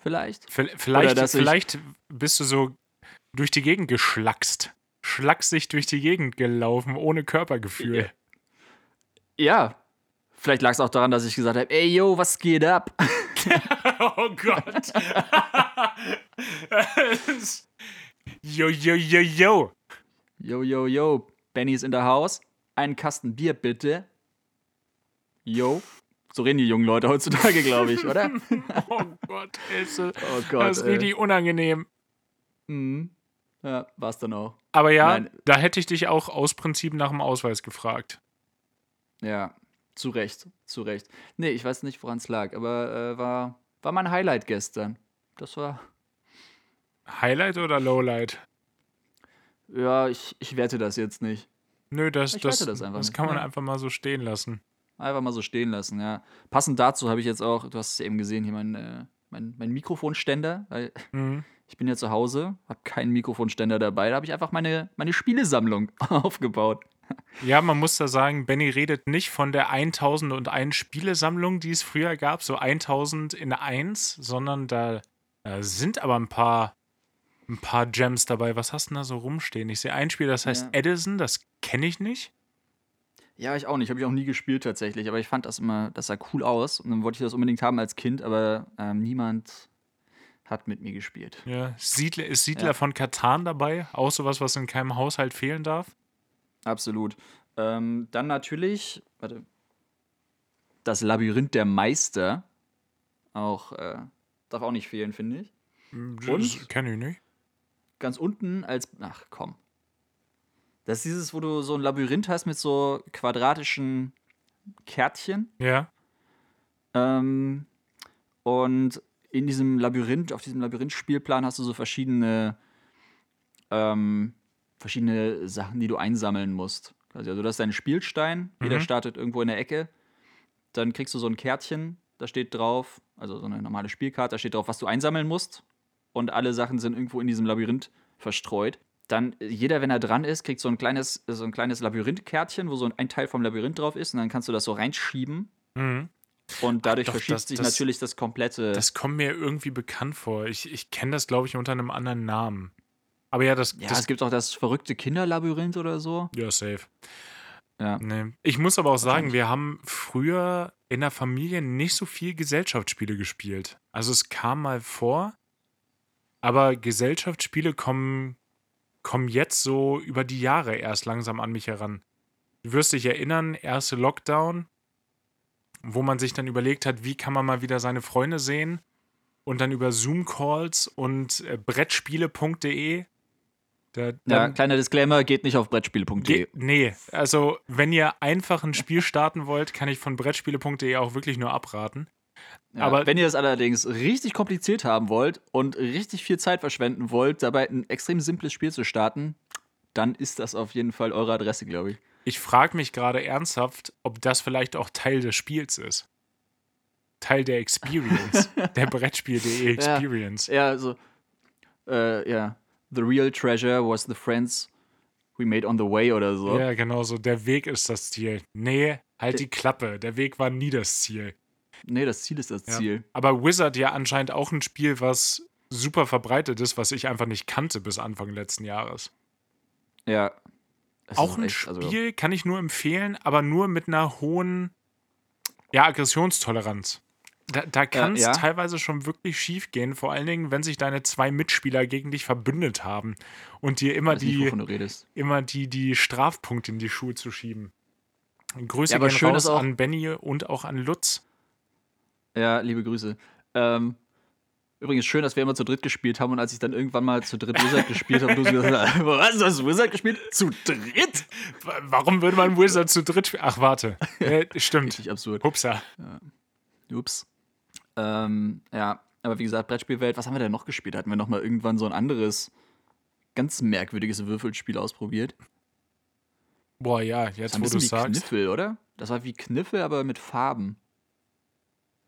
vielleicht. V vielleicht, vielleicht bist du so durch die Gegend geschlackst. Schlacksig durch die Gegend gelaufen, ohne Körpergefühl. Ja. Vielleicht lag es auch daran, dass ich gesagt habe, ey, yo, was geht ab? oh Gott. yo, yo, yo, yo. Yo, yo, yo, Benny ist in der Haus. Einen Kasten Bier, bitte. Yo. So reden die jungen Leute heutzutage, glaube ich, oder? Oh Gott, Else. Oh Gott. Das ist richtig unangenehm. Mhm. Ja, war's dann auch. Aber ja, Nein. da hätte ich dich auch aus Prinzip nach dem Ausweis gefragt. Ja, zu Recht, zu Recht. Nee, ich weiß nicht, woran es lag, aber äh, war, war mein Highlight gestern. Das war, Highlight oder Lowlight? ja, ich, ich werte das jetzt nicht. Nö, das, Ich das, das einfach das kann man Ja. einfach mal so stehen lassen. Einfach mal so stehen lassen, ja. Passend dazu habe ich jetzt auch, du hast es eben gesehen, hier mein, äh, mein, mein Mikrofonständer, weil Mhm. ich bin ja zu Hause, habe keinen Mikrofonständer dabei, da habe ich einfach meine, meine Spielesammlung aufgebaut. Ja, man muss da sagen, Benny redet nicht von der 1001 Spielesammlung, die es früher gab, so 1000 in 1, sondern da äh, sind aber ein paar, ein paar Gems dabei. Was hast du denn da so rumstehen? Ich sehe ein Spiel, das heißt Ja. Edison, das kenne ich nicht. Ja, ich auch nicht, habe ich auch nie gespielt tatsächlich, aber ich fand das immer, das sah cool aus und dann wollte ich das unbedingt haben als Kind, aber ähm, niemand hat mit mir gespielt. Ja, Siedler, ist Siedler Ja. von Katan dabei? Auch sowas, was in keinem Haushalt fehlen darf? Absolut. Ähm, dann natürlich, warte, das Labyrinth der Meister. Auch, äh, darf auch nicht fehlen, finde ich. Und? Kenne ich nicht. Ganz unten als, ach komm. Das ist dieses, wo du so ein Labyrinth hast mit so quadratischen Kärtchen. Ja. Ähm, und in diesem Labyrinth, auf diesem Labyrinth-Spielplan hast du so verschiedene, ähm, verschiedene Sachen, die du einsammeln musst. Also du hast deinen Spielstein, jeder Mhm. startet irgendwo in der Ecke. Dann kriegst du so ein Kärtchen, da steht drauf, also so eine normale Spielkarte, da steht drauf, was du einsammeln musst. Und alle Sachen sind irgendwo in diesem Labyrinth verstreut. Dann jeder, wenn er dran ist, kriegt so ein kleines, so ein kleines Labyrinth-Kärtchen, wo so ein Teil vom Labyrinth drauf ist. Und dann kannst du das so reinschieben. Mhm. Und dadurch doch, verschiebt das- sich das- natürlich das komplette. Das kommt mir irgendwie bekannt vor. Ich, ich kenne das, glaube ich, unter einem anderen Namen. Aber ja, das, ja, das es gibt auch das verrückte Kinderlabyrinth oder so. Ja, safe. Ja. Nee. Ich muss aber auch sagen, wir haben früher in der Familie nicht so viel Gesellschaftsspiele gespielt. Also es kam mal vor, aber Gesellschaftsspiele kommen, kommen jetzt so über die Jahre erst langsam an mich heran. Du wirst dich erinnern, erste Lockdown, wo man sich dann überlegt hat, wie kann man mal wieder seine Freunde sehen und dann über Zoom-Calls und äh, Brettspiele.de. Da, Ja, dann, kleiner Disclaimer, geht nicht auf brettspiele.de. Nee, also wenn ihr einfach ein Spiel starten wollt, kann ich von Brettspiele.de auch wirklich nur abraten. Ja, aber- wenn ihr es allerdings richtig kompliziert haben wollt und richtig viel Zeit verschwenden wollt, dabei ein extrem simples Spiel zu starten, dann ist das auf jeden Fall eure Adresse, glaube ich. Ich frage mich gerade ernsthaft, ob das vielleicht auch Teil des Spiels ist. Teil der Experience, der Brettspiel.de Experience. Ja, also, äh, ja. The real treasure was the friends we made on the way oder so. Ja, genau so. Der Weg ist das Ziel. Nee, halt die Klappe. Der Weg war nie das Ziel. Nee, das Ziel ist das Ja. Ziel. Aber Wizard ja anscheinend auch ein Spiel, was super verbreitet ist, was ich einfach nicht kannte bis Anfang letzten Jahres. Ja. Auch ein echt, also- Spiel kann ich nur empfehlen, aber nur mit einer hohen ja, Aggressionstoleranz. Da, da kann es ja. teilweise schon wirklich schief gehen, vor allen Dingen, wenn sich deine zwei Mitspieler gegen dich verbündet haben und dir immer nicht, die, du redest. immer die, die Strafpunkte in die Schuhe zu schieben. Grüße Ja, aber gehen schön raus auch- an Benny und auch an Lutz. Ja, liebe Grüße. Ähm, übrigens schön, dass wir immer zu dritt gespielt haben und als ich dann irgendwann mal zu dritt Wizard gespielt habe, du so gesagt hast, was, du hast Wizard gespielt? Zu dritt? Wa- Warum würde man Wizard zu dritt spielen? Ach, warte. Äh, stimmt. Richtig absurd. Hupsa. Ups. Ähm, ja, aber wie gesagt, Brettspielwelt, was haben wir denn noch gespielt? Hatten wir noch mal irgendwann so ein anderes, ganz merkwürdiges Würfelspiel ausprobiert? Boah, ja, Das jetzt ein wo du wie sagst. Kniffel, oder? Das war wie Kniffel, aber mit Farben.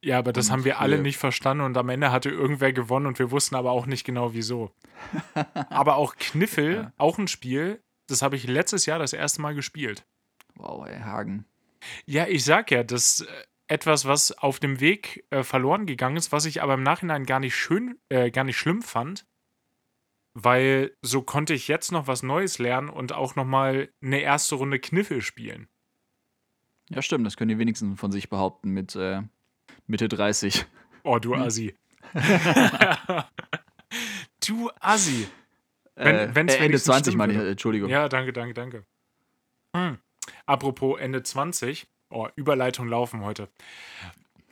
Ja, aber das Und haben wir alle nicht verstanden und am Ende hatte irgendwer gewonnen und wir wussten aber auch nicht genau wieso. aber auch Kniffel, Ja. auch ein Spiel, das habe ich letztes Jahr das erste Mal gespielt. Wow, ey, Hagen. Ja, ich sag ja, das, äh, etwas, was auf dem Weg äh, verloren gegangen ist, was ich aber im Nachhinein gar nicht schön, äh, gar nicht schlimm fand, weil so konnte ich jetzt noch was Neues lernen und auch noch mal eine erste Runde Kniffel spielen. Ja, stimmt, das können die wenigsten von sich behaupten mit äh, Mitte 30. Oh, du. Assi. du Assi. Wenn, äh, wenn's äh, Ende wenigstens 20 stimmen meine ich, äh, Entschuldigung. Ja, danke, danke, danke. Hm. Apropos Ende 20. Oh, Überleitung laufen heute.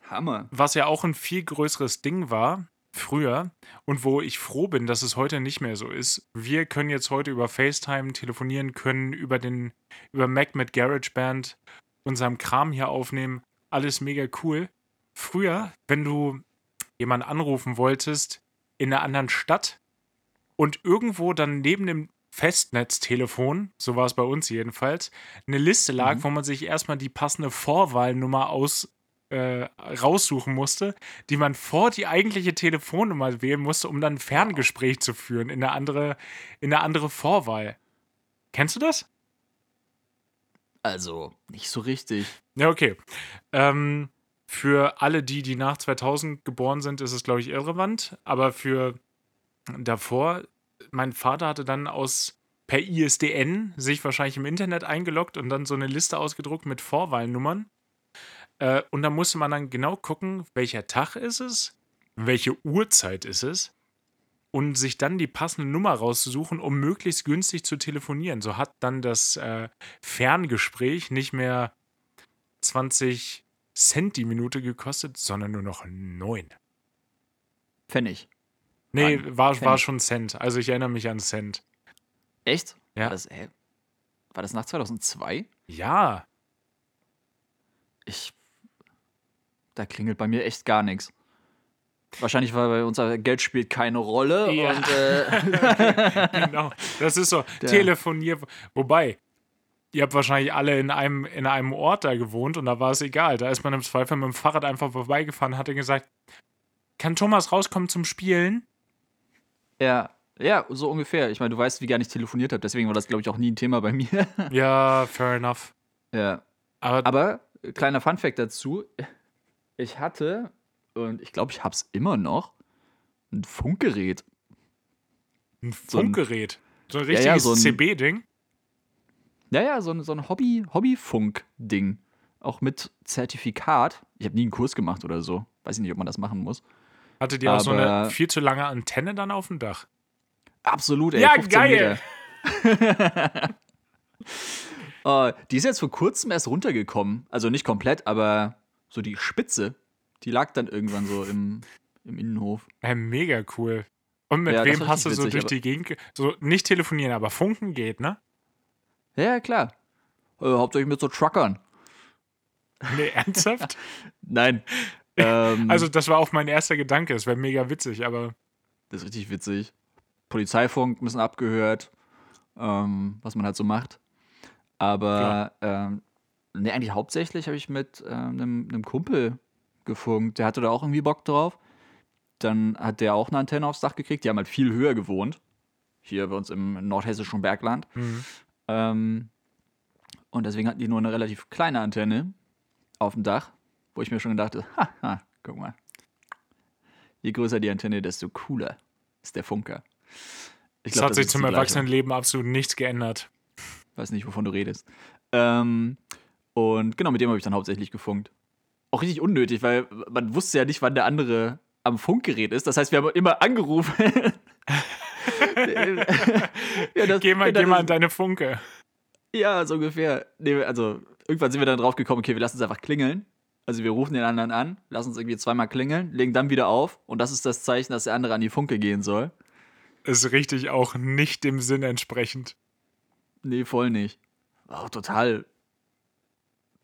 Hammer. Was ja auch ein viel größeres Ding war früher und wo ich froh bin, dass es heute nicht mehr so ist. Wir können jetzt heute über FaceTime telefonieren, können über den über Mac mit GarageBand unserem Kram hier aufnehmen. Alles mega cool. Früher, wenn du jemanden anrufen wolltest in einer anderen Stadt und irgendwo dann neben dem Festnetztelefon, so war es bei uns jedenfalls, eine Liste lag, Mhm. wo man sich erstmal die passende Vorwahlnummer aus äh, raussuchen musste, die man vor die eigentliche Telefonnummer wählen musste, um dann ein Ferngespräch zu führen in eine andere, in eine andere Vorwahl. Kennst du das? Also, nicht so richtig. Ja, okay. Ähm, für alle die, die nach 2000 geboren sind, ist es, glaube ich, irrelevant. Aber für davor, mein Vater hatte dann aus per ISDN sich wahrscheinlich im Internet eingeloggt und dann so eine Liste ausgedruckt mit Vorwahlnummern. Äh, und da musste man dann genau gucken, welcher Tag ist es, welche Uhrzeit ist es und sich dann die passende Nummer rauszusuchen, um möglichst günstig zu telefonieren. So hat dann das äh, Ferngespräch nicht mehr 20 Cent die Minute gekostet, sondern nur noch 9. Pfennig. Nee, Mann, war, war schon Cent. Also ich erinnere mich an Cent. Echt? Ja. War das, hä? war das nach 2002? Ja, Ich. Da klingelt bei mir echt gar nichts. Wahrscheinlich, weil bei unser Geld spielt keine Rolle Ja. und äh, genau. Das ist so Der- Telefonier. Wobei, ihr habt wahrscheinlich alle in einem, in einem Ort da gewohnt und da war es egal. Da ist man im Zweifel mit dem Fahrrad einfach vorbeigefahren und hat dann gesagt, kann Thomas rauskommen zum Spielen? Ja, ja, so ungefähr. Ich meine, du weißt, wie gar nicht telefoniert habe, deswegen war das, glaube ich, auch nie ein Thema bei mir. Ja, fair enough. ja. Aber, Aber äh, kleiner Funfact dazu: Ich hatte und ich glaube, ich habe es immer noch ein Funkgerät. ein so ein- Funkgerät. So ein Ja, ja, richtiges so CB-Ding. Ja, ja, so ein, so ein Hobby, Hobbyfunk-Ding. Auch mit Zertifikat. Ich habe nie einen Kurs gemacht oder so. Weiß ich nicht, ob man das machen muss. Hattet ihr auch so eine viel zu lange Antenne dann auf dem Dach? Absolut, ey. Ja, 15 geil. Oh, die ist jetzt vor kurzem erst runtergekommen. Also nicht komplett, aber so die Spitze, die lag dann irgendwann so im, im Innenhof. Äh, mega cool. Und mit Ja, wem hast du so witzig, durch die Gegend. ge- So nicht telefonieren, aber funken geht, ne? Ja, ja, klar. Äh, hauptsächlich mit so Truckern. Nee, ernsthaft? Nein. Ähm, Also, das war auch mein erster Gedanke. Es wäre mega witzig, aber Das ist richtig witzig. Polizeifunk müssen abgehört, ähm, was man halt so macht. Aber ähm, nee, eigentlich hauptsächlich habe ich mit ähm, einem, einem Kumpel gefunkt. Der hatte da auch irgendwie Bock drauf. Dann hat der auch eine Antenne aufs Dach gekriegt. Die haben halt viel höher gewohnt. Hier bei uns im nordhessischen Bergland. Mhm. Ähm, und deswegen hatten die nur eine relativ kleine Antenne auf dem Dach, wo ich mir schon dachte, haha, guck mal. Je größer die Antenne, desto cooler ist der Funker. Ich es glaub, hat das sich zum. Erwachsenenleben absolut nichts geändert. Weiß nicht, wovon du redest. Ähm, und genau, mit dem habe ich dann hauptsächlich gefunkt. Auch richtig unnötig, weil man wusste ja nicht, wann der andere am Funkgerät ist. Das heißt, wir haben immer angerufen. ja, das, Geh mal, das geh mal an deine Funke. Ja, so ungefähr. Nee, also irgendwann sind wir dann drauf gekommen, okay, wir lassen es einfach klingeln. Also wir rufen den anderen an, lassen uns irgendwie zweimal klingeln, legen dann wieder auf und das ist das Zeichen, dass der andere an die Funke gehen soll. Ist richtig auch nicht dem Sinn entsprechend. Nee, voll nicht. War auch total,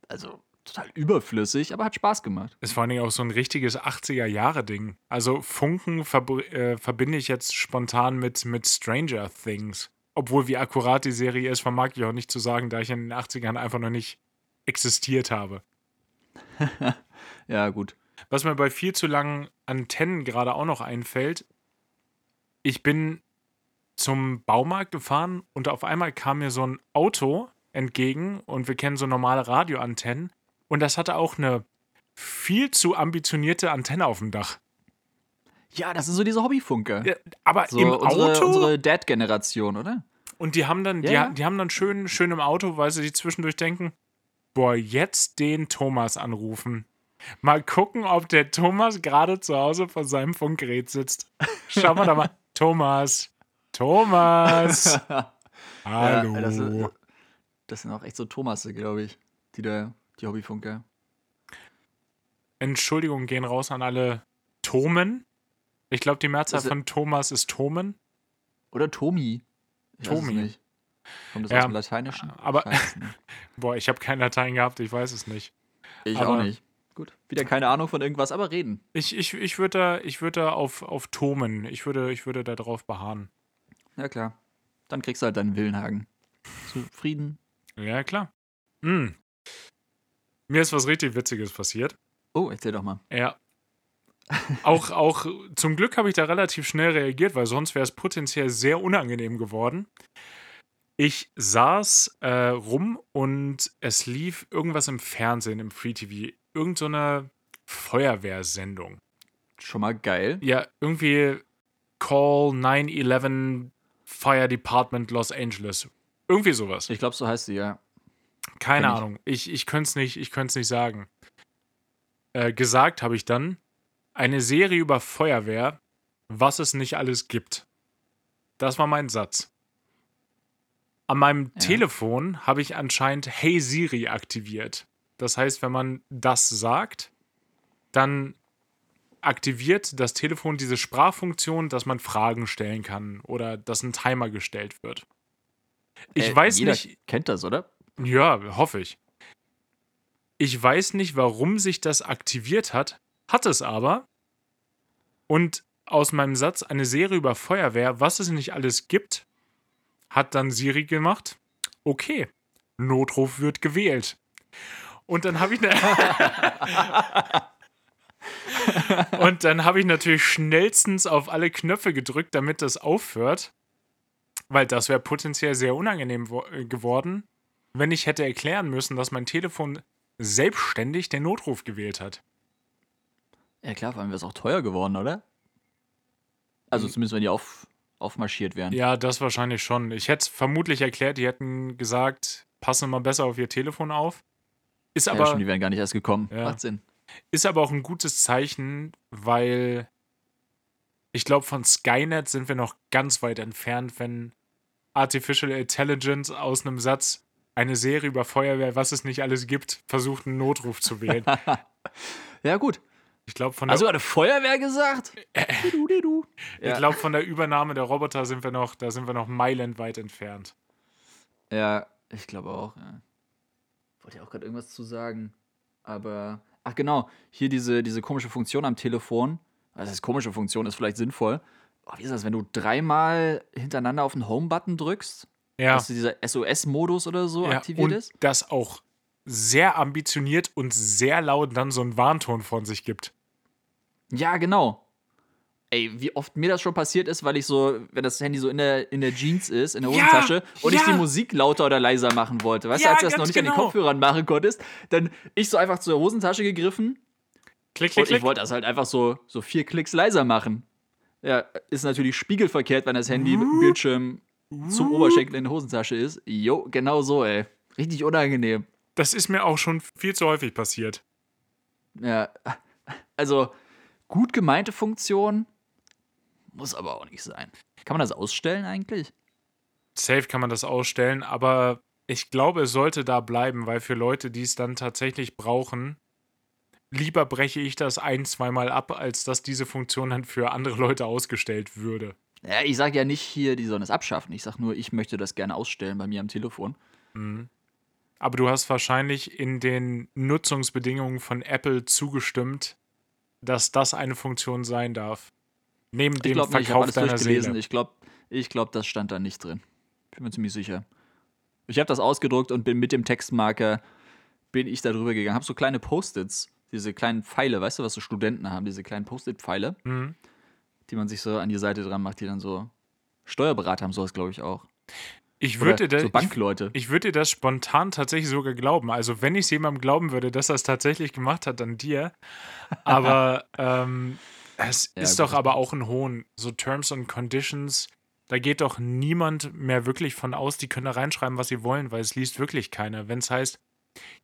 also total überflüssig, aber hat Spaß gemacht. Ist vor allen Dingen auch so ein richtiges 80er-Jahre-Ding. Also Funken äh, verbinde ich jetzt spontan mit, mit Stranger Things. Obwohl, wie akkurat die Serie ist, vermag ich auch nicht zu sagen, da ich in den 80ern einfach noch nicht existiert habe. Ja, gut. Was mir bei viel zu langen Antennen gerade auch noch einfällt, ich bin zum Baumarkt gefahren und auf einmal kam mir so ein Auto entgegen und wir kennen so normale Radioantennen und das hatte auch eine viel zu ambitionierte Antenne auf dem Dach. Ja, das sind so diese Hobbyfunker. Ja, aber so im unsere, Auto. unsere Dad-Generation, oder? und die haben dann, die, Ja. die haben dann schön, schön im Auto, weil sie sich zwischendurch denken, boah, jetzt den Thomas anrufen. Mal gucken, ob der Thomas gerade zu Hause vor seinem Funkgerät sitzt. Schauen wir da mal. Thomas. Thomas. Hallo. Ja, das, sind, das sind auch echt so Thomasse, glaube ich, die da, die Hobbyfunker. Entschuldigung gehen raus an alle Tomen. Ich glaube, die Mehrzahl Das von Thomas ist Tomen. Oder Tomi. Ich Tomi. Kommt das Ja, aus dem Lateinischen? aber- Ich, es nicht. Boah, ich habe kein Latein gehabt, ich weiß es nicht. ich aber- auch nicht. Gut. Wieder keine Ahnung von irgendwas, aber reden. Ich, ich, ich würde da, ich würd da auf, auf Tomen, ich würde, ich würde da drauf beharren. Ja, klar. Dann kriegst du halt deinen Willenhagen. Zufrieden. Ja, klar. Hm. Mir ist was richtig Witziges passiert. Oh, erzähl doch mal. Ja. auch, auch zum Glück habe ich da relativ schnell reagiert, weil sonst wäre es potenziell sehr unangenehm geworden. Ich saß äh, rum und es lief irgendwas im Fernsehen, im Free TV. Irgend so eine Feuerwehrsendung. Schon mal geil. Ja, irgendwie Call 911 Fire Department Los Angeles. Irgendwie sowas. Ich glaube, so heißt sie, ja. Keine kenn ich. Ahnung. Ich, ich könnte es nicht, ich nicht sagen. Äh, gesagt habe ich dann eine Serie über Feuerwehr, was es nicht alles gibt. Das war mein Satz. An meinem Ja. Telefon habe ich anscheinend Hey Siri aktiviert. Das heißt, wenn man das sagt, dann aktiviert das Telefon diese Sprachfunktion, dass man Fragen stellen kann oder dass ein Timer gestellt wird. Ich Äh, weiß jeder nicht, kennt das, oder? ja, hoffe ich. Ich weiß nicht, warum sich das aktiviert hat, hat es aber. Und aus meinem Satz eine Serie über Feuerwehr, was es nicht alles gibt, hat dann Siri gemacht. Okay, Notruf wird gewählt. Und dann habe ich Und dann habe ich natürlich schnellstens auf alle Knöpfe gedrückt, damit das aufhört. Weil das wäre potenziell sehr unangenehm äh, geworden, wenn ich hätte erklären müssen, dass mein Telefon selbstständig den Notruf gewählt hat. Ja, klar, vor allem wäre es auch teuer geworden, oder? Also zumindest, wenn die auf, aufmarschiert wären. Ja, das wahrscheinlich schon. Ich hätte es vermutlich erklärt, die hätten gesagt, passen mal besser auf ihr Telefon auf. Ist Ja, aber, stimmt, die wären gar nicht erst gekommen. Ja. Macht Sinn. ist aber auch ein gutes Zeichen, weil ich glaube, von Skynet sind wir noch ganz weit entfernt, wenn Artificial Intelligence aus einem Satz eine Serie über Feuerwehr, was es nicht alles gibt, versucht, einen Notruf zu wählen. Ja, gut. Ich glaube, von, der- Also hat eine Feuerwehr gesagt? Du, du. ich Ja. glaub, von der Übernahme der Roboter sind wir noch, da sind wir noch meilenweit entfernt. Ja, ich glaube auch. Ja. Wollte ja auch gerade irgendwas zu sagen. Aber. Ach, genau. Hier diese, diese komische Funktion am Telefon. Also, das ist komische Funktion, ist vielleicht sinnvoll. Oh, wie ist das, wenn du dreimal hintereinander auf den Home-Button drückst, Ja, dass dieser SOS-Modus oder so ja aktiviert und ist? das auch sehr ambitioniert und sehr laut dann so einen Warnton von sich gibt. Ja, genau. Ey, wie oft mir das schon passiert ist, weil ich so, wenn das Handy so in der, in der Jeans ist, in der Ja, Hosentasche und ich ja. die Musik lauter oder leiser machen wollte. Weißt Ja, du, als du das noch nicht an den genau. Kopfhörern machen konntest, dann ich so einfach zur Hosentasche gegriffen Klick, klick, und ich wollte das halt einfach so, so vier Klicks leiser machen. Ja, ist natürlich spiegelverkehrt, wenn das Handy mit dem Bildschirm zum Oberschenkel in der Hosentasche ist. Jo, genau so, ey. Richtig unangenehm. Das ist mir auch schon viel zu häufig passiert. Ja, also gut gemeinte Funktion muss aber auch nicht sein. Kann man das ausstellen eigentlich? Safe kann man das ausstellen, aber ich glaube, es sollte da bleiben, weil für Leute, die es dann tatsächlich brauchen, lieber breche ich das ein, zweimal ab, als dass diese Funktion dann für andere Leute ausgestellt würde. Ja, ich sage ja nicht hier, die sollen es abschaffen. Ich sage nur, ich möchte das gerne ausstellen bei mir am Telefon. Aber du hast wahrscheinlich in den Nutzungsbedingungen von Apple zugestimmt, dass das eine Funktion sein darf. Neben Ich dem nicht, ich Verkauf alles deiner. Seele. Ich glaube, ich glaub, das stand da nicht drin. Bin mir ziemlich sicher. Ich habe das ausgedruckt und bin mit dem Textmarker bin ich da drüber gegangen. Habe so kleine Post-its, diese kleinen Pfeile, weißt du, was so Studenten haben, diese kleinen Post-it-Pfeile, Mhm. die man sich so an die Seite dran macht, die dann so Steuerberater haben sowas, glaube ich, auch. Ich würde, da, so ich, Bankleute. ich würde dir das spontan tatsächlich sogar glauben. Also, wenn ich es jemandem glauben würde, dass er es tatsächlich gemacht hat, dann dir. Aber ähm, es Ja, ist gut, doch aber auch ein Hohn. So Terms and Conditions, da geht doch niemand mehr wirklich von aus, die können da reinschreiben, was sie wollen, weil es liest wirklich keiner. Wenn es heißt,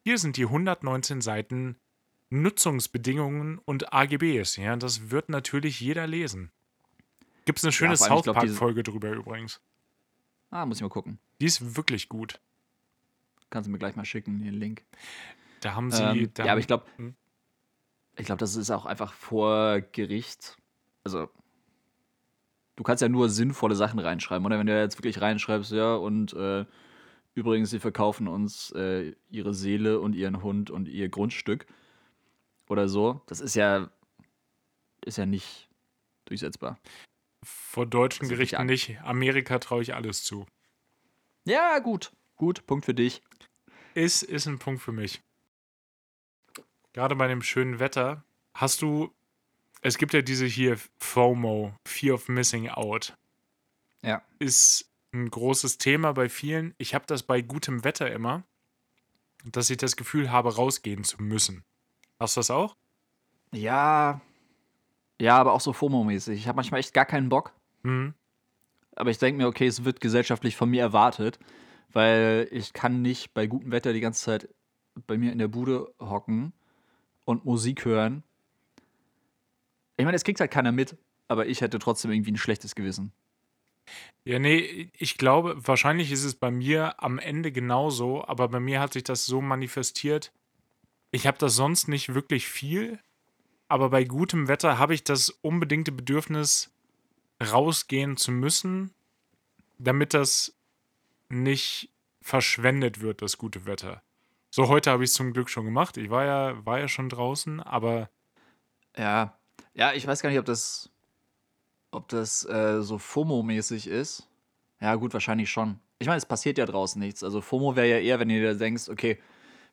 hier sind die 119 Seiten Nutzungsbedingungen und AGBs. Ja, das wird natürlich jeder lesen. Gibt es eine schöne ich South Park-Folge drüber übrigens. Ah, muss ich mal gucken. Die ist wirklich gut. Kannst du mir gleich mal schicken, den Link. Da haben sie. Ähm, da ja, aber ich glaube, Hm? ich glaube, das ist auch einfach vor Gericht. Also, du kannst ja nur sinnvolle Sachen reinschreiben, oder? Wenn du jetzt wirklich reinschreibst, ja, und äh, übrigens, sie verkaufen uns äh, ihre Seele und ihren Hund und ihr Grundstück oder so, das ist ja, ist ja nicht durchsetzbar. Vor deutschen Gerichten nicht. Amerika traue ich alles zu. Ja, gut, gut, Punkt für dich. Ist, ist ein Punkt für mich. Gerade bei dem schönen Wetter. Hast du. Es gibt ja diese hier FOMO, Fear of Missing Out. Ja. Ist ein großes Thema bei vielen. Ich habe das bei gutem Wetter immer, dass ich das Gefühl habe, rausgehen zu müssen. Hast du das auch? Ja, ja, aber auch so FOMO-mäßig. Ich habe manchmal echt gar keinen Bock. Mhm. Aber ich denke mir, okay, es wird gesellschaftlich von mir erwartet, weil ich kann nicht bei gutem Wetter die ganze Zeit bei mir in der Bude hocken und Musik hören. Ich meine, es kriegt halt keiner mit, aber ich hätte trotzdem irgendwie ein schlechtes Gewissen. Ja, nee, ich glaube, wahrscheinlich ist es bei mir am Ende genauso, aber bei mir hat sich das so manifestiert. Ich habe das sonst nicht wirklich viel, aber bei gutem Wetter habe ich das unbedingte Bedürfnis, rausgehen zu müssen, damit das nicht verschwendet wird, das gute Wetter. So, heute habe ich es zum Glück schon gemacht. Ich war ja, war ja schon draußen, aber Ja, ja, ich weiß gar nicht, ob das, ob das äh, so FOMO-mäßig ist. Ja, gut, wahrscheinlich schon. Ich meine, es passiert ja draußen nichts. Also FOMO wäre ja eher, wenn dir denkst, okay,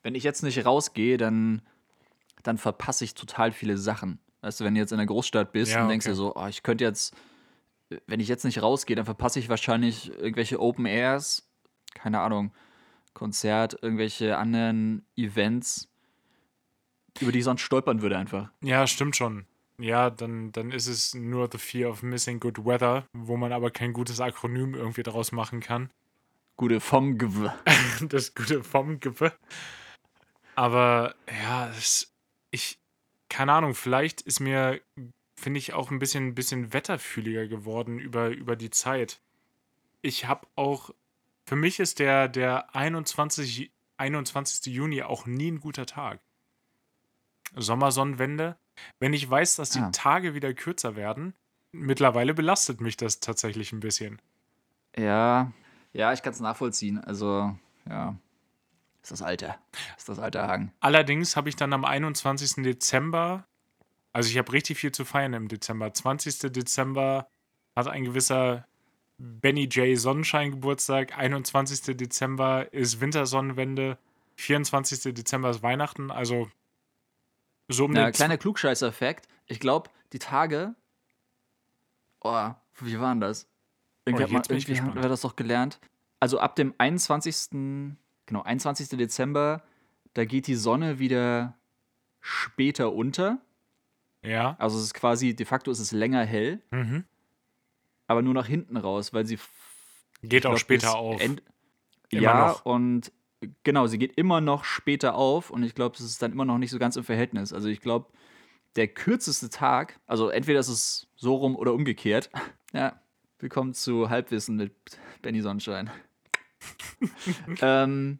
wenn ich jetzt nicht rausgehe, dann, dann verpasse ich total viele Sachen. Weißt du, wenn du jetzt in der Großstadt bist Ja, und denkst okay. dir so, oh, ich könnte jetzt, wenn ich jetzt nicht rausgehe, dann verpasse ich wahrscheinlich irgendwelche Open Airs, keine Ahnung, Konzert, irgendwelche anderen Events, über die ich sonst stolpern würde einfach. Ja, stimmt schon. Ja, dann, dann ist es nur The Fear of Missing Good Weather, wo man aber kein gutes Akronym irgendwie daraus machen kann. Gute vom Gew Das gute vom Gippe. Aber ja, es, ich, keine Ahnung, vielleicht ist mir, finde ich, auch ein bisschen, bisschen wetterfühliger geworden über, über die Zeit. Ich habe auch, für mich ist der, der 21, 21. Juni auch nie ein guter Tag. Sommersonnenwende. Wenn ich weiß, dass die Ah. Tage wieder kürzer werden, mittlerweile belastet mich das tatsächlich ein bisschen. Ja, ja, ich kann es nachvollziehen. Also, ja. Ist das Alter. Ist das Alter Hagen. Allerdings habe ich dann am 21. Dezember, also ich habe richtig viel zu feiern im Dezember. 20. Dezember hat ein gewisser Benny J. Sonnenschein Geburtstag. 21. Dezember ist Wintersonnenwende. 24. Dezember ist Weihnachten. Also so um den kleiner Klugscheißer-Fact. Ich glaube, die Tage. Oh, wie waren das? Irgendwie, Oh, hat man, irgendwie haben wir das doch gelernt. Also ab dem 21. Genau, 21. Dezember, da geht die Sonne wieder später unter. Ja. Also es ist quasi, de facto ist es länger hell, Mhm. aber nur nach hinten raus, weil sie Geht auch glaub, später auf. End Immer ja, noch. und genau, sie geht immer noch später auf und ich glaube, das ist dann immer noch nicht so ganz im Verhältnis. Also ich glaube, der kürzeste Tag, also entweder ist es so rum oder umgekehrt. Ja, willkommen zu Halbwissen mit Benny Sonnenschein. ähm,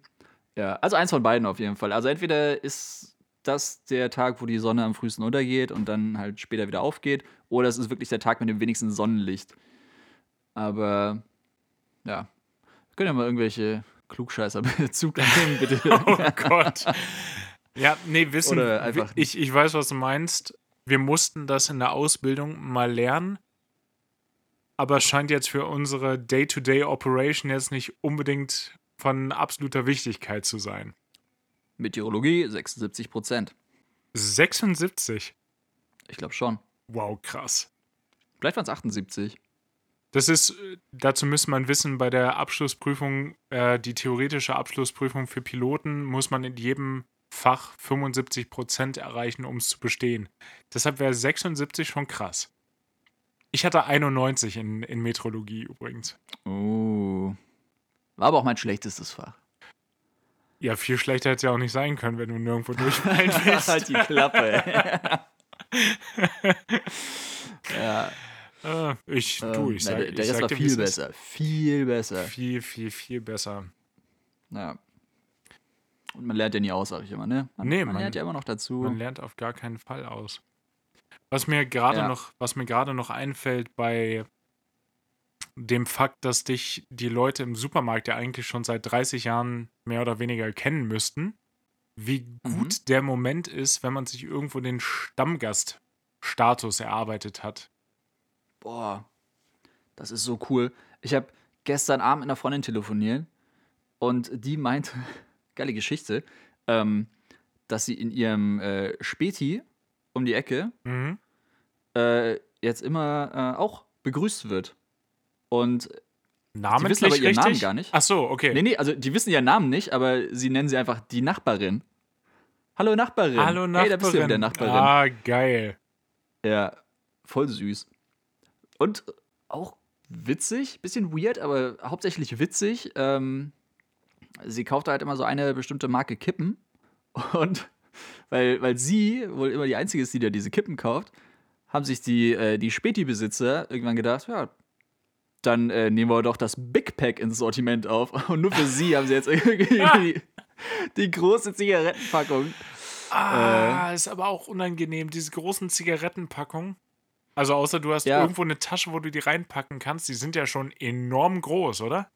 ja, also eins von beiden auf jeden Fall. Also entweder ist das der Tag, wo die Sonne am frühesten untergeht und dann halt später wieder aufgeht, oder es ist wirklich der Tag mit dem wenigsten Sonnenlicht. Aber ja, können ja mal irgendwelche Klugscheißer Bezug nehmen, bitte. Oh Gott. Ja, nee, wissen. Oder einfach ich, ich weiß, was du meinst. Wir mussten das in der Ausbildung mal lernen. Aber es scheint jetzt für unsere Day-to-Day-Operation jetzt nicht unbedingt von absoluter Wichtigkeit zu sein. Meteorologie 76 Prozent. 76. Ich glaube schon. Wow, krass. Vielleicht waren es 78. Das ist, äh, dazu müsste man wissen, bei der Abschlussprüfung, äh, die theoretische Abschlussprüfung für Piloten, muss man in jedem Fach 75 Prozent erreichen, um es zu bestehen. Deshalb wäre 76 schon krass. Ich hatte 91 in, in Metrologie übrigens. Oh. War aber auch mein schlechtestes Fach. Ja, viel schlechter hätte es ja auch nicht sein können, wenn du nirgendwo durchfallen willst. halt die Klappe. ja. Äh, ich, du, ich Ähm, sag, der, ich der Rest sag war viel besser. Viel besser. Viel, viel, viel besser. Ja. Und man lernt ja nie aus, sag ich immer, ne? Man, Nee, man man- lernt ja immer noch dazu. Man lernt auf gar keinen Fall aus. Was mir gerade Ja. noch, was mir gerade noch einfällt bei dem Fakt, dass dich die Leute im Supermarkt ja eigentlich schon seit 30 Jahren mehr oder weniger kennen müssten, wie Mhm. gut der Moment ist, wenn man sich irgendwo den Stammgaststatus erarbeitet hat. Boah, das ist so cool. Ich habe gestern Abend mit einer Freundin telefoniert und die meinte, geile Geschichte, ähm, dass sie in ihrem äh, Späti um die Ecke Mhm. äh, jetzt immer äh, auch begrüßt wird. Und Namentlich wissen aber ihren richtig? Namen gar nicht. Ach so, okay. nee, nee, also die wissen ihren Namen nicht, aber sie nennen sie einfach die Nachbarin. Hallo Nachbarin. Hallo Nachbarin. Hey, da bist du wieder Nachbarin. Ah, geil. Ja, voll süß. Und auch witzig, bisschen weird, aber hauptsächlich witzig. Ähm, sie kauft halt immer so eine bestimmte Marke Kippen. Und weil, weil sie wohl immer die Einzige ist, die da diese Kippen kauft, haben sich die, äh, die Späti-Besitzer irgendwann gedacht, ja, dann äh, nehmen wir doch das Big Pack ins Sortiment auf. Und nur für sie haben sie jetzt irgendwie die, die große Zigarettenpackung. Ah, Äh. ist aber auch unangenehm, diese großen Zigarettenpackungen. Also außer du hast Ja. irgendwo eine Tasche, wo du die reinpacken kannst, die sind ja schon enorm groß, oder?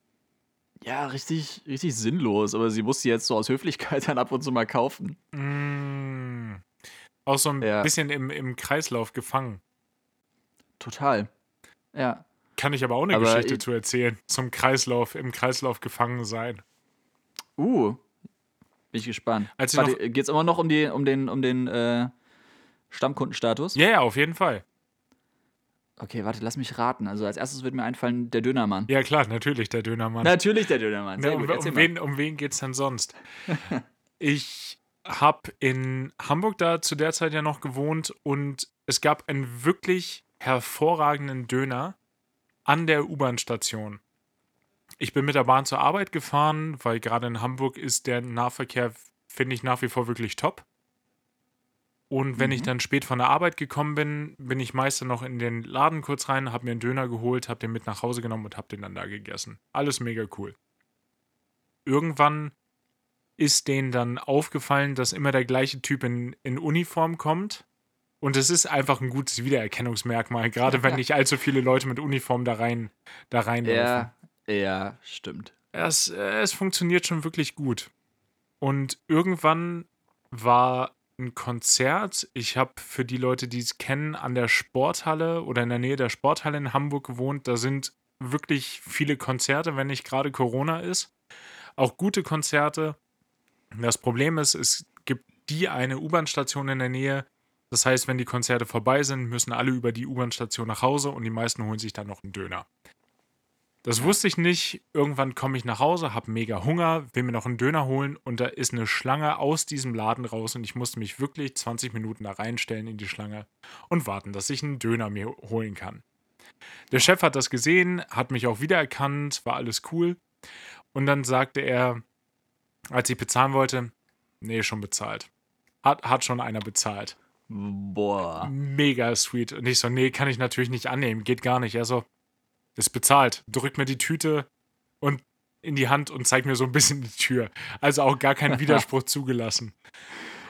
Ja, richtig, richtig sinnlos, aber sie muss sie jetzt so aus Höflichkeit dann ab und zu mal kaufen. Mm. Auch so ein Ja. bisschen im, im Kreislauf gefangen. Total. Ja. Kann ich aber auch eine Aber Geschichte ich- zu erzählen. Zum Kreislauf, im Kreislauf gefangen sein. Uh. Bin ich gespannt. Als Warte, geht's immer noch um, die, um den, um den äh, Stammkundenstatus? Ja, ja, auf jeden Fall. Okay, warte, lass mich raten. Also als erstes wird mir einfallen, der Dönermann. Ja, klar, natürlich, der Dönermann. Natürlich der Dönermann. Sehr Ja, um, gut, um, wen, um wen geht's denn sonst? ich habe in Hamburg da zu der Zeit ja noch gewohnt und es gab einen wirklich hervorragenden Döner an der U-Bahn-Station. Ich bin mit der Bahn zur Arbeit gefahren, weil gerade in Hamburg ist der Nahverkehr, finde ich, nach wie vor wirklich top. Und wenn ich Mhm. dann spät von der Arbeit gekommen bin, bin ich meist dann noch in den Laden kurz rein, habe mir einen Döner geholt, habe den mit nach Hause genommen und habe den dann da gegessen. Alles mega cool. Irgendwann ist denen dann aufgefallen, dass immer der gleiche Typ in, in Uniform kommt. Und es ist einfach ein gutes Wiedererkennungsmerkmal, gerade wenn nicht allzu viele Leute mit Uniform da rein, da reinlaufen. Ja, ja, stimmt. Es, äh, es funktioniert schon wirklich gut. Und irgendwann war ein Konzert. Ich habe für die Leute, die es kennen, an der Sporthalle oder in der Nähe der Sporthalle in Hamburg gewohnt. Da sind wirklich viele Konzerte, wenn nicht gerade Corona ist. Auch gute Konzerte. Das Problem ist, es gibt die eine U-Bahn-Station in der Nähe. Das heißt, wenn die Konzerte vorbei sind, müssen alle über die U-Bahn-Station nach Hause und die meisten holen sich dann noch einen Döner. Das wusste ich nicht. Irgendwann komme ich nach Hause, habe mega Hunger, will mir noch einen Döner holen und da ist eine Schlange aus diesem Laden raus und ich musste mich wirklich 20 Minuten da reinstellen in die Schlange und warten, dass ich einen Döner mir holen kann. Der Chef hat das gesehen, hat mich auch wiedererkannt, war alles cool. Und dann sagte er, als ich bezahlen wollte, nee, schon bezahlt. Hat, hat schon einer bezahlt. Boah. Mega sweet. Und ich so, nee, kann ich natürlich nicht annehmen, geht gar nicht. Er so, ist bezahlt. Drückt mir die Tüte und in die Hand und zeigt mir so ein bisschen die Tür. Also auch gar kein Widerspruch zugelassen.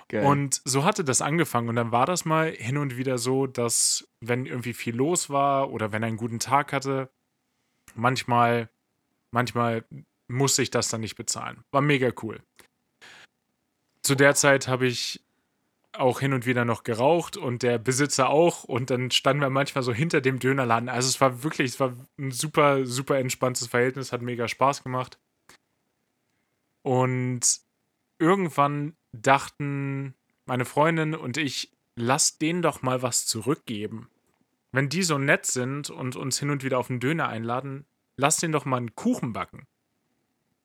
Geil. Und so hatte das angefangen. Und dann war das mal hin und wieder so, dass, wenn irgendwie viel los war oder wenn er einen guten Tag hatte, manchmal, manchmal musste ich das dann nicht bezahlen. War mega cool. Zu der Zeit habe ich auch hin und wieder noch geraucht und der Besitzer auch. Und dann standen wir manchmal so hinter dem Dönerladen. Also es war wirklich, es war ein super, super entspanntes Verhältnis, hat mega Spaß gemacht. Und irgendwann dachten meine Freundin und ich, lass denen doch mal was zurückgeben. wenn die so nett sind und uns hin und wieder auf einen Döner einladen, lass den doch mal einen Kuchen backen.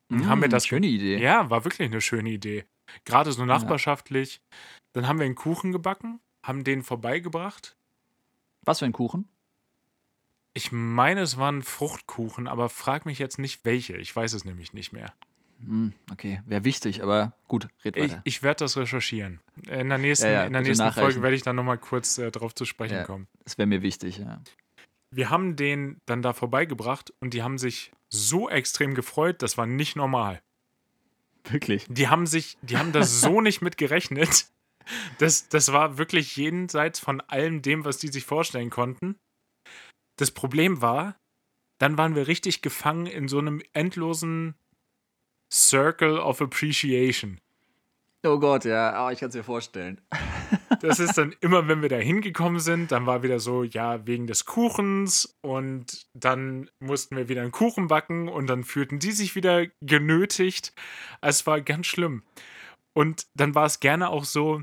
Dann haben wir Mm, das Schöne Idee. Ja, war wirklich eine schöne Idee. Gerade so nachbarschaftlich. Dann haben wir einen Kuchen gebacken, haben den vorbeigebracht. Was für ein Kuchen? Ich meine, es waren Fruchtkuchen, aber frag mich jetzt nicht welche. Ich weiß es nämlich nicht mehr. Hm, okay, wäre wichtig, aber gut, red Ich, weiter. ich werde das recherchieren. In der nächsten, Ja, ja, in der nächsten Folge werde ich dann nochmal kurz äh, drauf zu sprechen Ja. kommen. Das wäre mir wichtig, ja. Wir haben den dann da vorbeigebracht und die haben sich so extrem gefreut, das war nicht normal. Wirklich. Die haben sich, die haben das so nicht mit gerechnet. Das, das war wirklich jenseits von allem dem, was die sich vorstellen konnten. Das Problem war, dann waren wir richtig gefangen in so einem endlosen Circle of Appreciation. Oh Gott, ja, oh, ich kann es mir vorstellen. Das ist dann immer, wenn wir da hingekommen sind, dann war wieder so, ja, wegen des Kuchens und dann mussten wir wieder einen Kuchen backen und dann fühlten die sich wieder genötigt. Es war ganz schlimm. Und dann war es gerne auch so,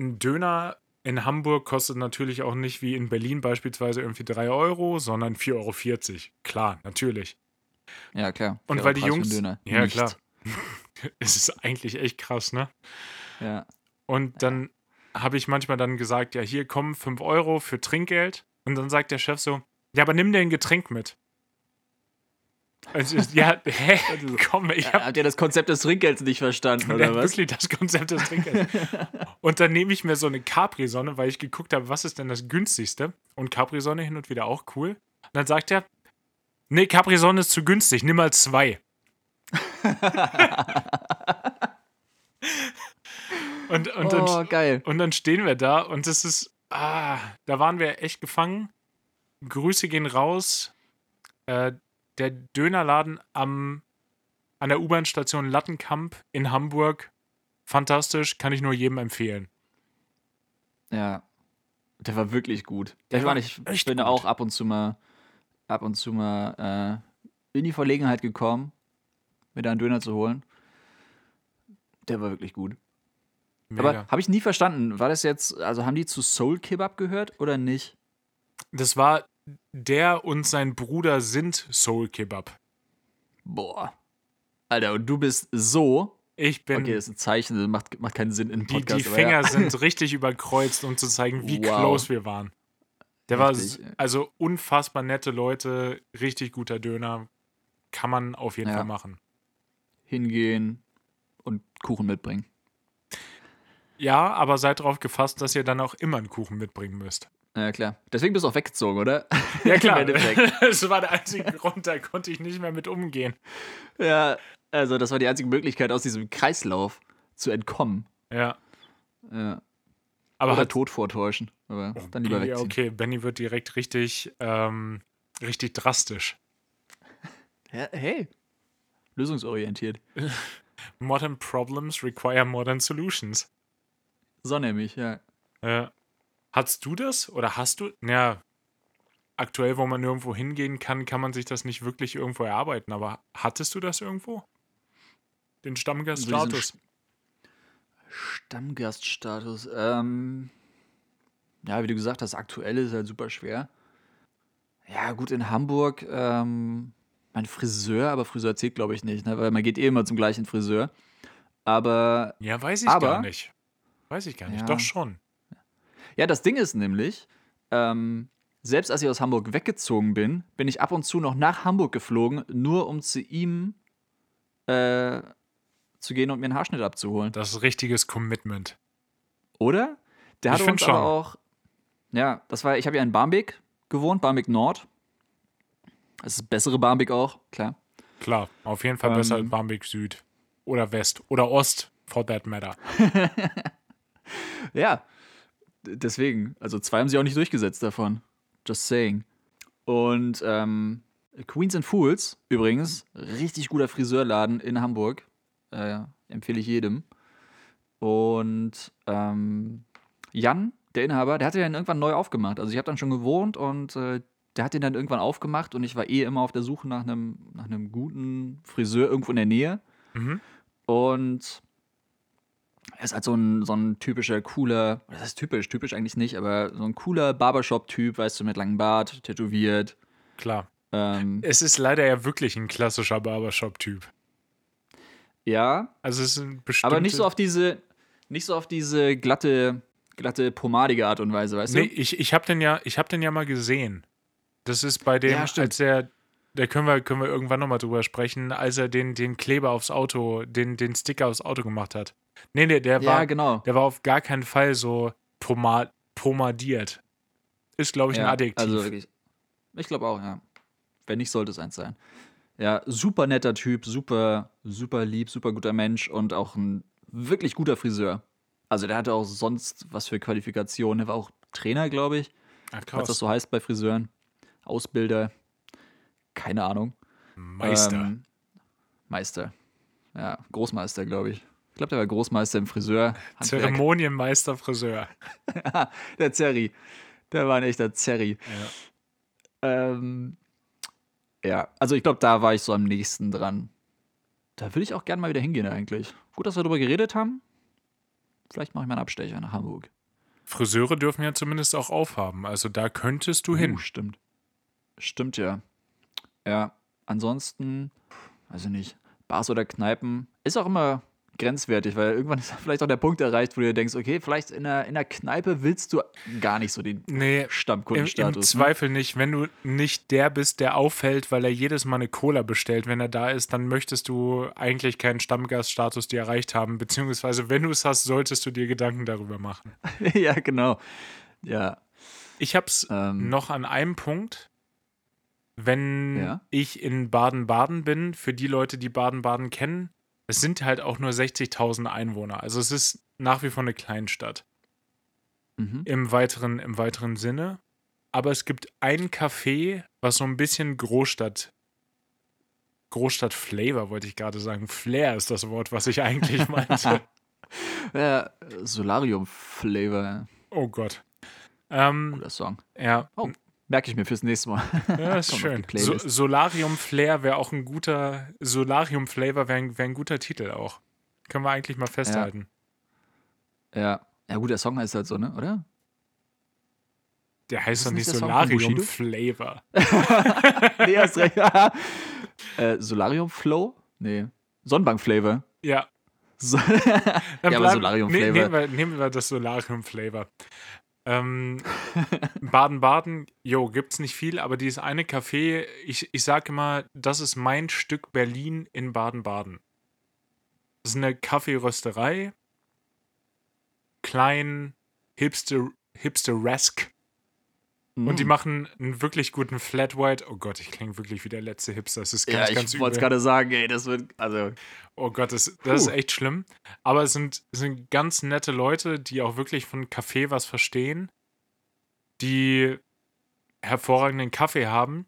ein Döner in Hamburg kostet natürlich auch nicht wie in Berlin beispielsweise irgendwie 3 Euro, sondern 4,40 Euro. Klar, natürlich. Ja, klar. Und weil die Jungs. Döner. Ja, Nicht. klar. Es ist eigentlich echt krass, ne? Ja. Und dann habe ich manchmal dann gesagt, ja, hier kommen 5 Euro für Trinkgeld. Und dann sagt der Chef so, ja, aber nimm dir ein Getränk mit. Also, ja, hä? Komm, ich habe Habt ihr das Konzept des Trinkgelds nicht verstanden, oder was? wirklich das Konzept des Trinkgelds. und dann nehme ich mir so eine Capri-Sonne, weil ich geguckt habe, was ist denn das günstigste? Und Capri-Sonne hin und wieder auch cool. Und dann sagt er, nee, Capri-Sonne ist zu günstig, nimm mal zwei. und, und dann oh, geil. Und dann stehen wir da und es ist, ah, da waren wir echt gefangen. Grüße gehen raus. Äh, der Dönerladen am, an der U-Bahn-Station Lattenkamp in Hamburg. Fantastisch, kann ich nur jedem empfehlen. Ja. Der war wirklich gut. Der ich war meine, ich bin gut. auch ab und zu mal, ab und zu mal äh, in die Verlegenheit gekommen, mir da einen Döner zu holen. Der war wirklich gut. Aber Mega. habe ich nie verstanden. War das jetzt, also haben die zu Soul Kebab gehört oder nicht? Das war der und sein Bruder sind Soul Kebab. Boah. Alter, und du bist so. Ich bin, Okay, das ist ein Zeichen, das macht, macht keinen Sinn in die, Podcast. die aber Finger ja. sind richtig überkreuzt, um zu zeigen, wie Wow. close wir waren. Der war s- Heftig. also unfassbar nette Leute, richtig guter Döner. Kann man auf jeden Ja. Fall machen. Hingehen und Kuchen mitbringen. Ja, aber seid darauf gefasst, dass ihr dann auch immer einen Kuchen mitbringen müsst. Ja, klar. Deswegen bist du auch weggezogen, oder? Ja, Endeffekt. das war der einzige Grund, da konnte ich nicht mehr mit umgehen. Ja, also das war die einzige Möglichkeit, aus diesem Kreislauf zu entkommen. Ja. Ja. Aber Oder hat, Tod vortäuschen. Aber dann lieber ja, wegziehen. okay, Benny wird direkt richtig, ähm, richtig drastisch. Ja, hey. Lösungsorientiert. Modern problems require modern solutions. So nämlich, ja. Ja. Hattest du das oder hast du? Ja, aktuell, wo man nirgendwo hingehen kann, kann man sich das nicht wirklich irgendwo erarbeiten. Aber hattest du das irgendwo? Den Stammgaststatus? Stammgaststatus. Ähm, ja, wie du gesagt hast, aktuell ist halt super schwer. Ja, gut, in Hamburg, ähm, mein Friseur, aber Friseur zählt, glaube ich, nicht, ne? weil man geht eh immer zum gleichen Friseur. Aber Ja, weiß ich Aber- gar nicht. Weiß ich gar nicht. Ja. Doch schon. Ja, das Ding ist nämlich, ähm, selbst als ich aus Hamburg weggezogen bin, bin ich ab und zu noch nach Hamburg geflogen, nur um zu ihm äh, zu gehen und mir einen Haarschnitt abzuholen. Das ist richtiges Commitment. Oder? Der find uns schon. aber auch. Ja, das war, ich habe ja in Barmbek gewohnt, Barmbek Nord. Das ist bessere Barmbek auch, klar. Klar, auf jeden Fall Ähm. besser als Barmbek Süd. Oder West. Oder Ost, for that matter. Ja, deswegen. Also zwei haben sie auch nicht durchgesetzt davon. Just saying. Und ähm, Queens and Fools, übrigens, richtig guter Friseurladen in Hamburg. Äh, empfehle ich jedem. Und ähm, Jan, der Inhaber, der hatte den irgendwann neu aufgemacht. Also ich habe dann schon gewohnt und äh, der hat den dann irgendwann aufgemacht und ich war eh immer auf der Suche nach einem, nach einem guten Friseur irgendwo in der Nähe. Mhm. Und Er ist halt so ein, so ein typischer, cooler, das ist typisch, typisch eigentlich nicht, aber so ein cooler Barbershop-Typ, weißt du, mit langem Bart, tätowiert. Klar. Ähm, Es ist leider ja wirklich ein klassischer Barbershop-Typ. ja, Also es ist ein bestimmte... aber nicht so auf diese, nicht so auf diese glatte, glatte, pomadige Art und Weise, weißt Nee, du? ich, ich habe den, ja, ich hab den ja mal gesehen. Das ist bei dem, Ja, als er, da können wir, können wir irgendwann nochmal drüber sprechen, als er den, den Kleber aufs Auto, den, den Sticker aufs Auto gemacht hat. Nee, nee, der Ja, war, genau. der war auf gar keinen Fall so poma pomadiert. Ist, glaube ich, ein Ja, Adjektiv. Also wirklich. Ich glaube auch, ja. Wenn nicht, sollte es eins sein. Ja, super netter Typ, super, super lieb, super guter Mensch und auch ein wirklich guter Friseur. Also der hatte auch sonst was für Qualifikationen. Er war auch Trainer, glaube ich, Ach, was krass. das so heißt bei Friseuren. Ausbilder. Keine Ahnung. Meister. Ähm, Meister. Ja, Großmeister, glaube ich. Ich glaube, der war Großmeister im Friseur. Handwerk. Zeremonienmeister Friseur. Der Zerri. Der war ein echter Zerri. Ja. Ähm, ja, also ich glaube, da war ich so am nächsten dran. Da würde ich auch gerne mal wieder hingehen eigentlich. Gut, dass wir darüber geredet haben. Vielleicht mache ich mal einen Abstecher nach Hamburg. Friseure dürfen ja zumindest auch aufhaben. Also da könntest du Uh, hin. stimmt. Stimmt ja. Ja, ansonsten, ich nicht, Bars oder Kneipen ist auch immer grenzwertig, weil irgendwann ist vielleicht auch der Punkt erreicht, wo du dir denkst, okay, vielleicht in der, in der Kneipe willst du gar nicht so den Nee, Im, im Stammkundenstatus. ne? Zweifel nicht. Wenn du nicht der bist, der auffällt, weil er jedes Mal eine Cola bestellt, wenn er da ist, dann möchtest du eigentlich keinen Stammgaststatus dir erreicht haben. Beziehungsweise, wenn du es hast, solltest du dir Gedanken darüber machen. ja, genau. Ja. Ich hab's Ähm. noch an einem Punkt. Wenn Ja? ich in Baden-Baden bin, für die Leute, die Baden-Baden kennen, es sind halt auch nur 60.000 Einwohner. Also es ist nach wie vor eine Kleinstadt. Mhm. im weiteren, im weiteren Sinne. Aber es gibt ein Café, was so ein bisschen Großstadt, Großstadt-Flavor, wollte ich gerade sagen. Flair ist das Wort, was ich eigentlich meinte. Ja, Solarium-Flavor. oh Gott. Ähm, Guter Song. ja, Oh, merke ich mir fürs nächste Mal. ja, ist schön. So. Solarium Flair wäre auch ein guter, Solarium Flavor wäre ein, wär ein guter Titel auch. Können wir eigentlich mal festhalten. Ja. Ja, gut, der Song heißt halt so, ne? Oder? Der heißt doch nicht Solarium? Flavor. nee, hast recht. äh, Solarium Flow? Nee. Sonnenbank Flavor. Ja, So Ja, aber Solarium Flavor. Nehmen wir, nehmen wir das Solarium Flavor. Ähm, Baden-Baden, jo, gibt's nicht viel, aber dieses eine Café, ich, ich sag immer, das ist mein Stück Berlin in Baden-Baden. Das ist eine Kaffeerösterei. Klein, hipster, hipsteresk. Und die machen einen wirklich guten Flat White. Oh Gott, ich klinge wirklich wie der letzte Hipster. Das ist Ja, ganz, ich ganz wollte es gerade sagen, ey, das wird, also, Oh Gott, das, das ist echt schlimm. Aber es sind, es sind ganz nette Leute, die auch wirklich von Kaffee was verstehen, die hervorragenden Kaffee haben.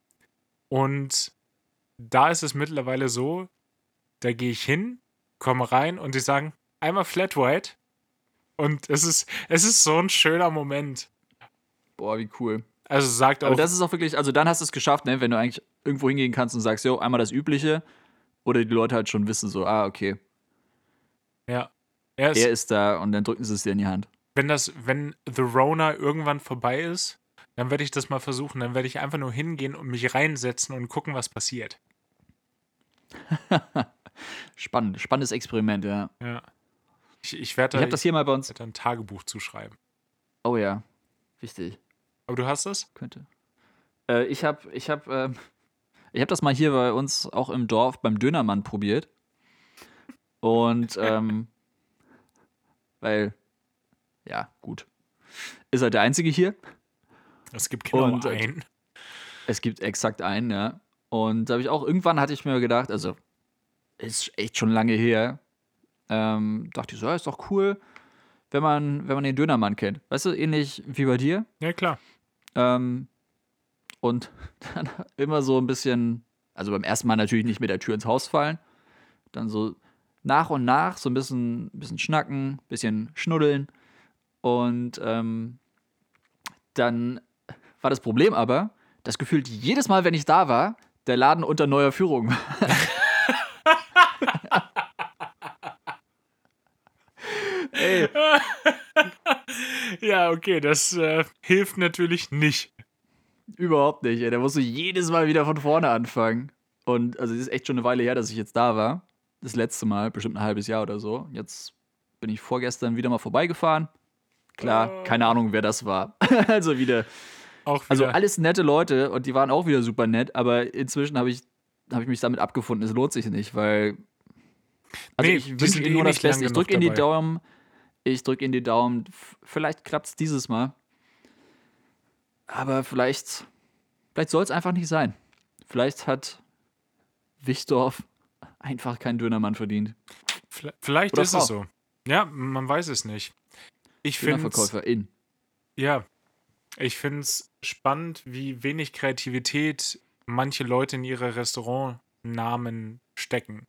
Und da ist es mittlerweile so, da gehe ich hin, komme rein und die sagen, einmal Flat White. Und es ist, es ist so ein schöner Moment. boah, wie cool. Also sagt Aber auch, das ist auch wirklich, also dann hast du es geschafft, ne, wenn du eigentlich irgendwo hingehen kannst und sagst, jo, einmal das Übliche. Oder die Leute halt schon wissen, so, ah, okay, ja. Er ist, er ist da und dann drücken sie es dir in die Hand. wenn das, wenn The Rona irgendwann vorbei ist, dann werde ich das mal versuchen. Dann werde ich einfach nur hingehen und mich reinsetzen und gucken, was passiert. Spannend, spannendes Experiment, ja. Ja. Ich, ich werde Ich da, habe das hier mal bei uns. ein Tagebuch zuschreiben. Oh ja, wichtig. Aber du hast das? Könnte. Äh, ich habe ich hab, ich hab das mal hier bei uns auch im Dorf beim Dönermann probiert. Und, ähm, weil, ja, gut. Ist halt der einzige hier. Es gibt genau Und, äh, einen. Es gibt exakt einen, ja. Und da habe ich auch, irgendwann hatte ich mir gedacht, also, ist echt schon lange her. Ähm, dachte ich so, ja, ist doch cool, wenn man, wenn man den Dönermann kennt. Weißt du, ähnlich wie bei dir. Ja, klar. Ähm, und dann immer so ein bisschen, also beim ersten Mal natürlich nicht mit der Tür ins Haus fallen. Dann so nach und nach so ein bisschen, bisschen schnacken, bisschen schnuddeln. Und ähm, dann war das Problem aber, dass gefühlt jedes Mal, wenn ich da war, der Laden unter neuer Führung war. Ey, Ja, okay, das äh, hilft natürlich nicht. überhaupt nicht. Ey. Da musst du jedes Mal wieder von vorne anfangen. Und also es ist echt schon eine Weile her, dass ich jetzt da war. Das letzte Mal, bestimmt ein halbes Jahr oder so. Jetzt bin ich vorgestern wieder mal vorbeigefahren. Klar, keine Ahnung, wer das war. also wieder Auch wieder. Also alles nette Leute und die waren auch wieder super nett, aber inzwischen habe ich, hab ich mich damit abgefunden, es lohnt sich nicht, weil. Also Nee, ich wünsche ihnen eh nur das Beste. Ich drücke ihnen die. Daumen. Ich drücke ihnen die Daumen. Vielleicht klappt es dieses Mal. Aber vielleicht, vielleicht soll es einfach nicht sein. Vielleicht hat Wichdorf einfach keinen Dönermann verdient. Vielleicht Oder ist Frau. es so. Ja, man weiß es nicht. Ich finde Dönerverkäuferin. ja, ich finde es spannend, wie wenig Kreativität manche Leute in ihre Restaurantnamen stecken.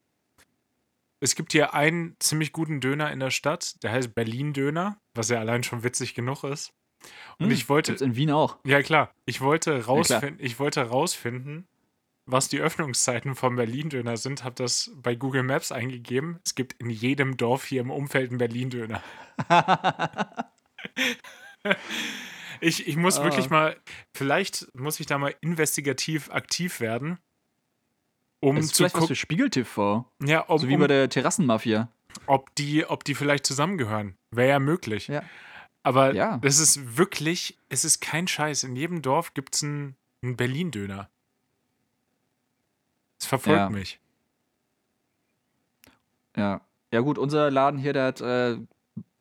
Es gibt hier einen ziemlich guten Döner in der Stadt, der heißt Berlin-Döner, was ja allein schon witzig genug ist. Und ich wollte, Gibt's in Wien auch. ja klar, ich wollte, rausfinden, ich wollte rausfinden, was die Öffnungszeiten vom Berlin-Döner sind, habe das bei Google Maps eingegeben. Es gibt in jedem Dorf hier im Umfeld einen Berlin-Döner. ich, ich muss Ah. wirklich mal, vielleicht muss ich da mal investigativ aktiv werden, um Das ist zu vielleicht was für Spiegel TV. ja, um, So wie um, bei der Terrassenmafia. ob, die, ob die vielleicht zusammengehören. Wäre ja möglich. Ja. Aber Ja. das ist wirklich, es ist kein Scheiß. In jedem Dorf gibt es einen, einen Berlin-Döner. Es verfolgt Ja. mich. Ja. Ja, gut, unser Laden hier, der hat äh,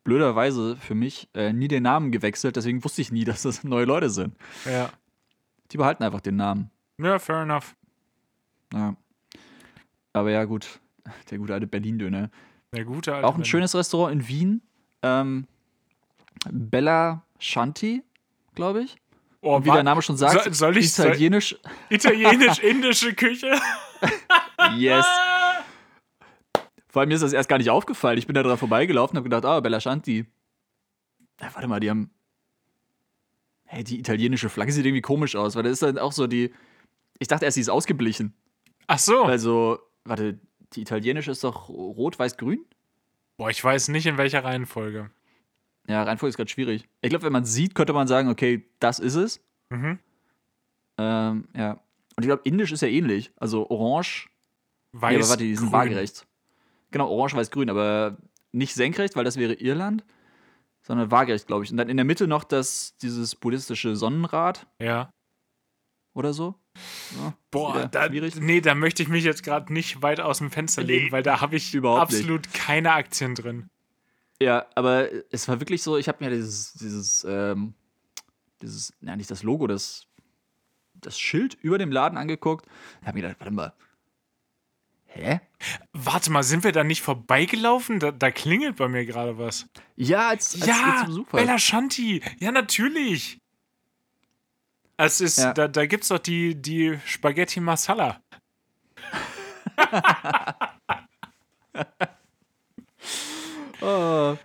blöderweise für mich äh, nie den Namen gewechselt, deswegen wusste ich nie, dass das neue Leute sind. Ja. Die behalten einfach den Namen. Ja, fair enough. Ja. Aber ja, gut, der gute alte Berlin-Döner. Der gute alte Auch ein Berlin. schönes Restaurant in Wien. Ähm, Bella Shanti, glaube ich. Oh, wie der Name schon sagt, Soll- soll ich- italienisch. Italienisch-indische Küche. Yes. Vor allem mir ist das erst gar nicht aufgefallen. Ich bin da dran vorbeigelaufen und habe gedacht, ah, Bella Shanti. Ja, warte mal, die haben. Hey, die italienische Flagge sieht irgendwie komisch aus, weil das ist dann auch so die. Ich dachte erst, sie ist ausgeblichen. Ach so. Also, warte, die italienische ist doch rot, weiß, grün? Boah, ich weiß nicht, in welcher Reihenfolge. Ja, Reihenfolge ist gerade schwierig. Ich glaube, wenn man sieht, könnte man sagen, okay, das ist es. Mhm. Ähm, ja. Und ich glaube, indisch ist ja ähnlich. Also orange. Weiß, nee, aber warte, die sind grün. waagerecht. Genau, orange, weiß, grün, aber nicht senkrecht, weil das wäre Irland, sondern waagerecht, glaube ich. Und dann in der Mitte noch das, dieses buddhistische Sonnenrad Ja. oder so. Ja, Boah, da, schwierig. nee, da möchte ich mich jetzt gerade nicht weit aus dem Fenster Nee, weil da habe ich überhaupt nicht. absolut keine Aktien drin. Ja, aber es war wirklich so, ich habe mir dieses, dieses, ähm, dieses, ja, nicht das Logo, das, das Schild über dem Laden angeguckt. Ich habe mir gedacht, warte mal. Hä? Warte mal, sind wir da nicht vorbeigelaufen? Da, da klingelt bei mir gerade was. Ja, als, als ja. Bella Shanti. Ja, natürlich. Es ist, Ja. da, da gibt's doch die, die Spaghetti Masala. Oh,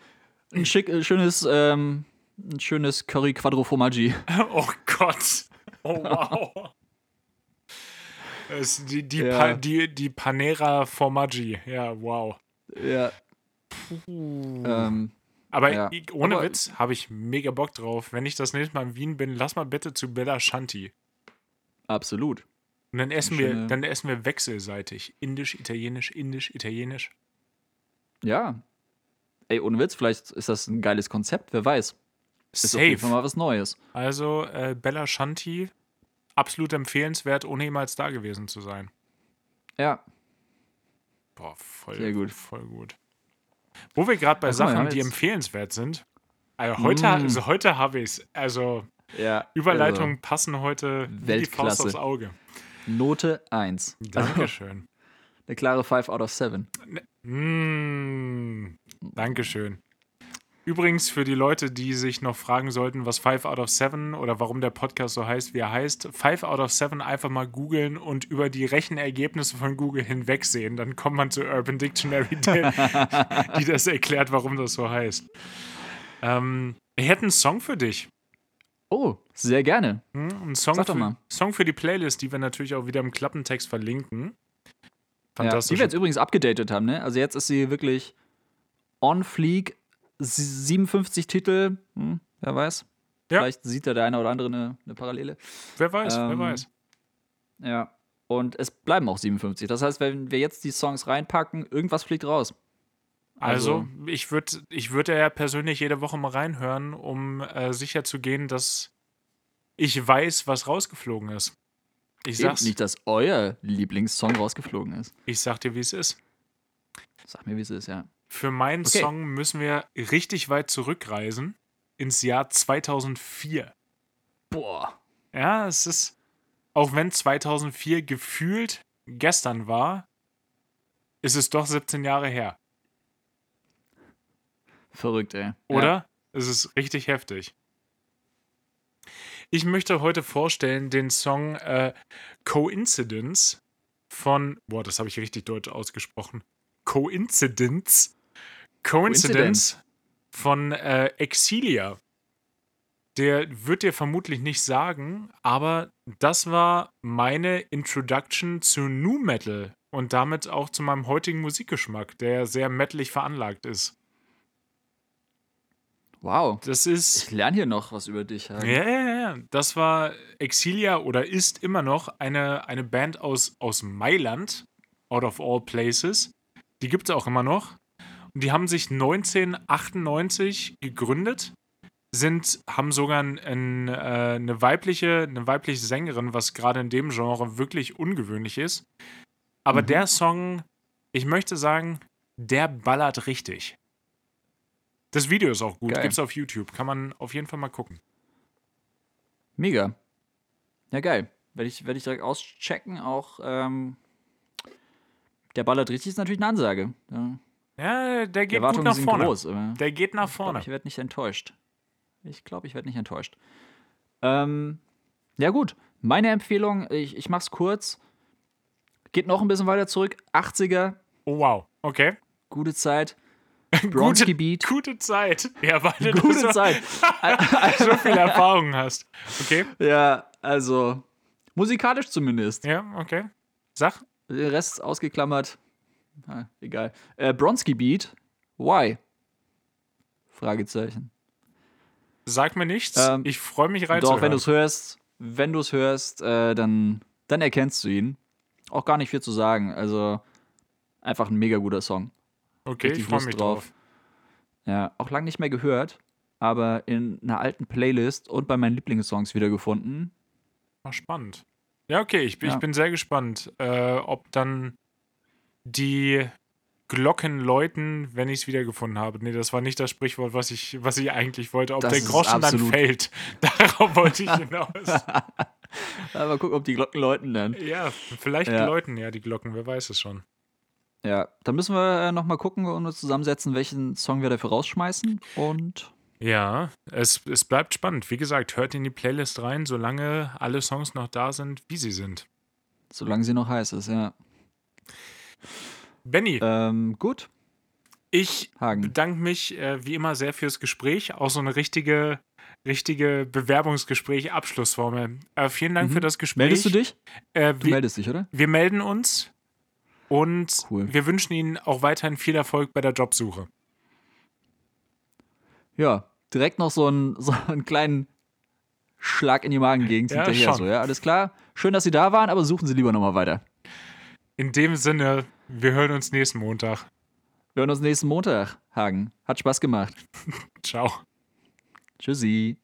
ein schick, äh, schönes, ähm, ein schönes Curry Quattro Formaggi. Oh Gott. Oh wow. Es, die, die, Ja. pa, die, die Panera Formaggi. Ja, wow. Ja. Ähm, Aber Ja. ich, ohne Aber- Witz habe ich mega Bock drauf. Wenn ich das nächste Mal in Wien bin, lass mal bitte zu Bella Shanti. absolut. Und dann essen, Schöne- wir, dann essen wir wechselseitig. Indisch, italienisch, indisch, italienisch. Ja. Ey, ohne Witz, vielleicht ist das ein geiles Konzept, wer weiß. Ist auf jeden Fall Safe. mal was Neues. Also äh, Bella Shanti, absolut empfehlenswert, ohne jemals da gewesen zu sein. Ja. Boah, voll Sehr gut. Voll gut. Wo wir gerade bei wir Sachen, die empfehlenswert sind. Also heute, Mm. also heute habe ich es. Also Ja. Überleitungen passen heute wie die Faust aufs Auge. Also, Note 1. Dankeschön. Eine klare 5 out of 7. Mm, Dankeschön. Übrigens für die Leute, die sich noch fragen sollten, was 5 out of 7 oder warum der Podcast so heißt, wie er heißt, 5 out of 7 einfach mal googeln und über die Rechenergebnisse von Google hinwegsehen. Dann kommt man zu Urban Dictionary, die, die das erklärt, warum das so heißt. Ähm, ich hätte einen Song für dich. Oh, sehr gerne. Hm? Ein Song Sag doch für, mal. Song für die Playlist, die wir natürlich auch wieder im Klappentext verlinken. Ja, die Fantastisch. wir jetzt übrigens abgedatet haben, ne? Also jetzt ist sie wirklich on fleek, 57 Titel, hm, wer weiß. Ja. Vielleicht sieht da der eine oder andere eine, eine Parallele. Wer weiß, wer Ähm, weiß. Ja. Und es bleiben auch 57. Das heißt, wenn wir jetzt die Songs reinpacken, irgendwas fliegt raus. Also, ich würde ich würd ja persönlich jede Woche mal reinhören, um äh, sicher zu gehen, dass ich weiß, was rausgeflogen ist. Ich Eben sag's, nicht, dass euer Lieblingssong rausgeflogen ist. ich sag dir, wie es ist. Sag mir, wie es ist, ja. Für meinen Okay. Song müssen wir richtig weit zurückreisen ins Jahr 2004. Boah. Ja, es ist, auch wenn 2004 gefühlt gestern war, ist es doch 17 Jahre her, Verrückt, ey. oder? Es ist richtig heftig. Ich möchte heute vorstellen den Song äh, Coincidence von, boah, das habe ich richtig deutsch ausgesprochen. Coincidence. Coincidence von äh, Exilia. Der wird dir vermutlich nicht sagen, aber das war meine Introduction zu Nu Metal und damit auch zu meinem heutigen Musikgeschmack, der sehr metalig veranlagt ist. Wow. Das ist. Ich lerne hier noch was über dich. Ja, ja, ja. Das war Exilia oder ist immer noch eine, eine Band aus, aus Mailand, out of all places. Die gibt es auch immer noch. Die haben sich 1998 gegründet, sind, haben sogar ein, ein, äh, eine, weibliche, eine weibliche Sängerin, was gerade in dem Genre wirklich ungewöhnlich ist. Aber Mhm. der Song, ich möchte sagen, der ballert richtig. Das Video ist auch gut, Geil. gibt's auf YouTube, kann man auf jeden Fall mal gucken. Mega. Ja, geil. Werde ich, werd ich direkt auschecken. Auch ähm, der ballert richtig ist natürlich eine Ansage. Ja, Ja, der geht gut nach vorne. groß. Der geht nach ich glaube, vorne. ich werde nicht enttäuscht. Ich glaube, ich werde nicht enttäuscht. Ähm, ja, gut. Meine Empfehlung, ich, ich mach's kurz. Geht noch ein bisschen weiter zurück. 80er, Oh, wow. Okay. gute Zeit. Bronski Beat. Gute Zeit. Ja, weil du Gute so, Zeit. so viel Erfahrung hast. Okay. Ja, also musikalisch zumindest. Ja, okay. Sag. Der Rest ausgeklammert. Ah, egal. Äh, Bronski Beat. Why? Fragezeichen. Sag mir nichts. Ähm, ich freue mich Doch, wenn du es hörst, wenn du es hörst, äh, dann, dann erkennst du ihn. Auch gar nicht viel zu sagen. Also einfach ein mega guter Song. Okay, ich richtig freue Lust mich drauf. drauf. Ja, auch lange nicht mehr gehört, aber in einer alten Playlist und bei meinen Lieblingssongs wiedergefunden. War spannend. Ja, okay, ich, bin- Ja. ich bin sehr gespannt, äh, ob dann die Glocken läuten, wenn ich es wiedergefunden habe. Nee, das war nicht das Sprichwort, was ich, was ich eigentlich wollte. Ob Das der Groschen dann fällt. Darauf wollte ich hinaus. Aber guck, ob die Glocken läuten dann. ja, vielleicht Ja. läuten ja die Glocken, wer weiß es schon. Ja, dann müssen wir äh, nochmal gucken und uns zusammensetzen, welchen Song wir dafür rausschmeißen. Und Ja, es, es bleibt spannend. Wie gesagt, hört in die Playlist rein, solange alle Songs noch da sind, wie sie sind. solange sie noch heiß ist, ja. Benny, Ähm, gut, ich Hagen. bedanke mich äh, wie immer sehr fürs Gespräch. Auch so eine richtige, richtige Bewerbungsgespräch, Abschlussformel. Äh, vielen Dank Mhm. für das Gespräch. Meldest du dich? Äh, Du wir, meldest dich, oder? wir melden uns und Cool. wir wünschen Ihnen auch weiterhin viel Erfolg bei der Jobsuche. Ja, direkt noch so einen, so einen kleinen Schlag in die Magengegend Ja, hinterher. schon. So, ja, alles klar. Schön, dass Sie da waren, aber suchen Sie lieber nochmal weiter. In dem Sinne, wir hören uns nächsten Montag. Wir hören uns nächsten Montag, Hagen. Hat Spaß gemacht. Ciao. Tschüssi.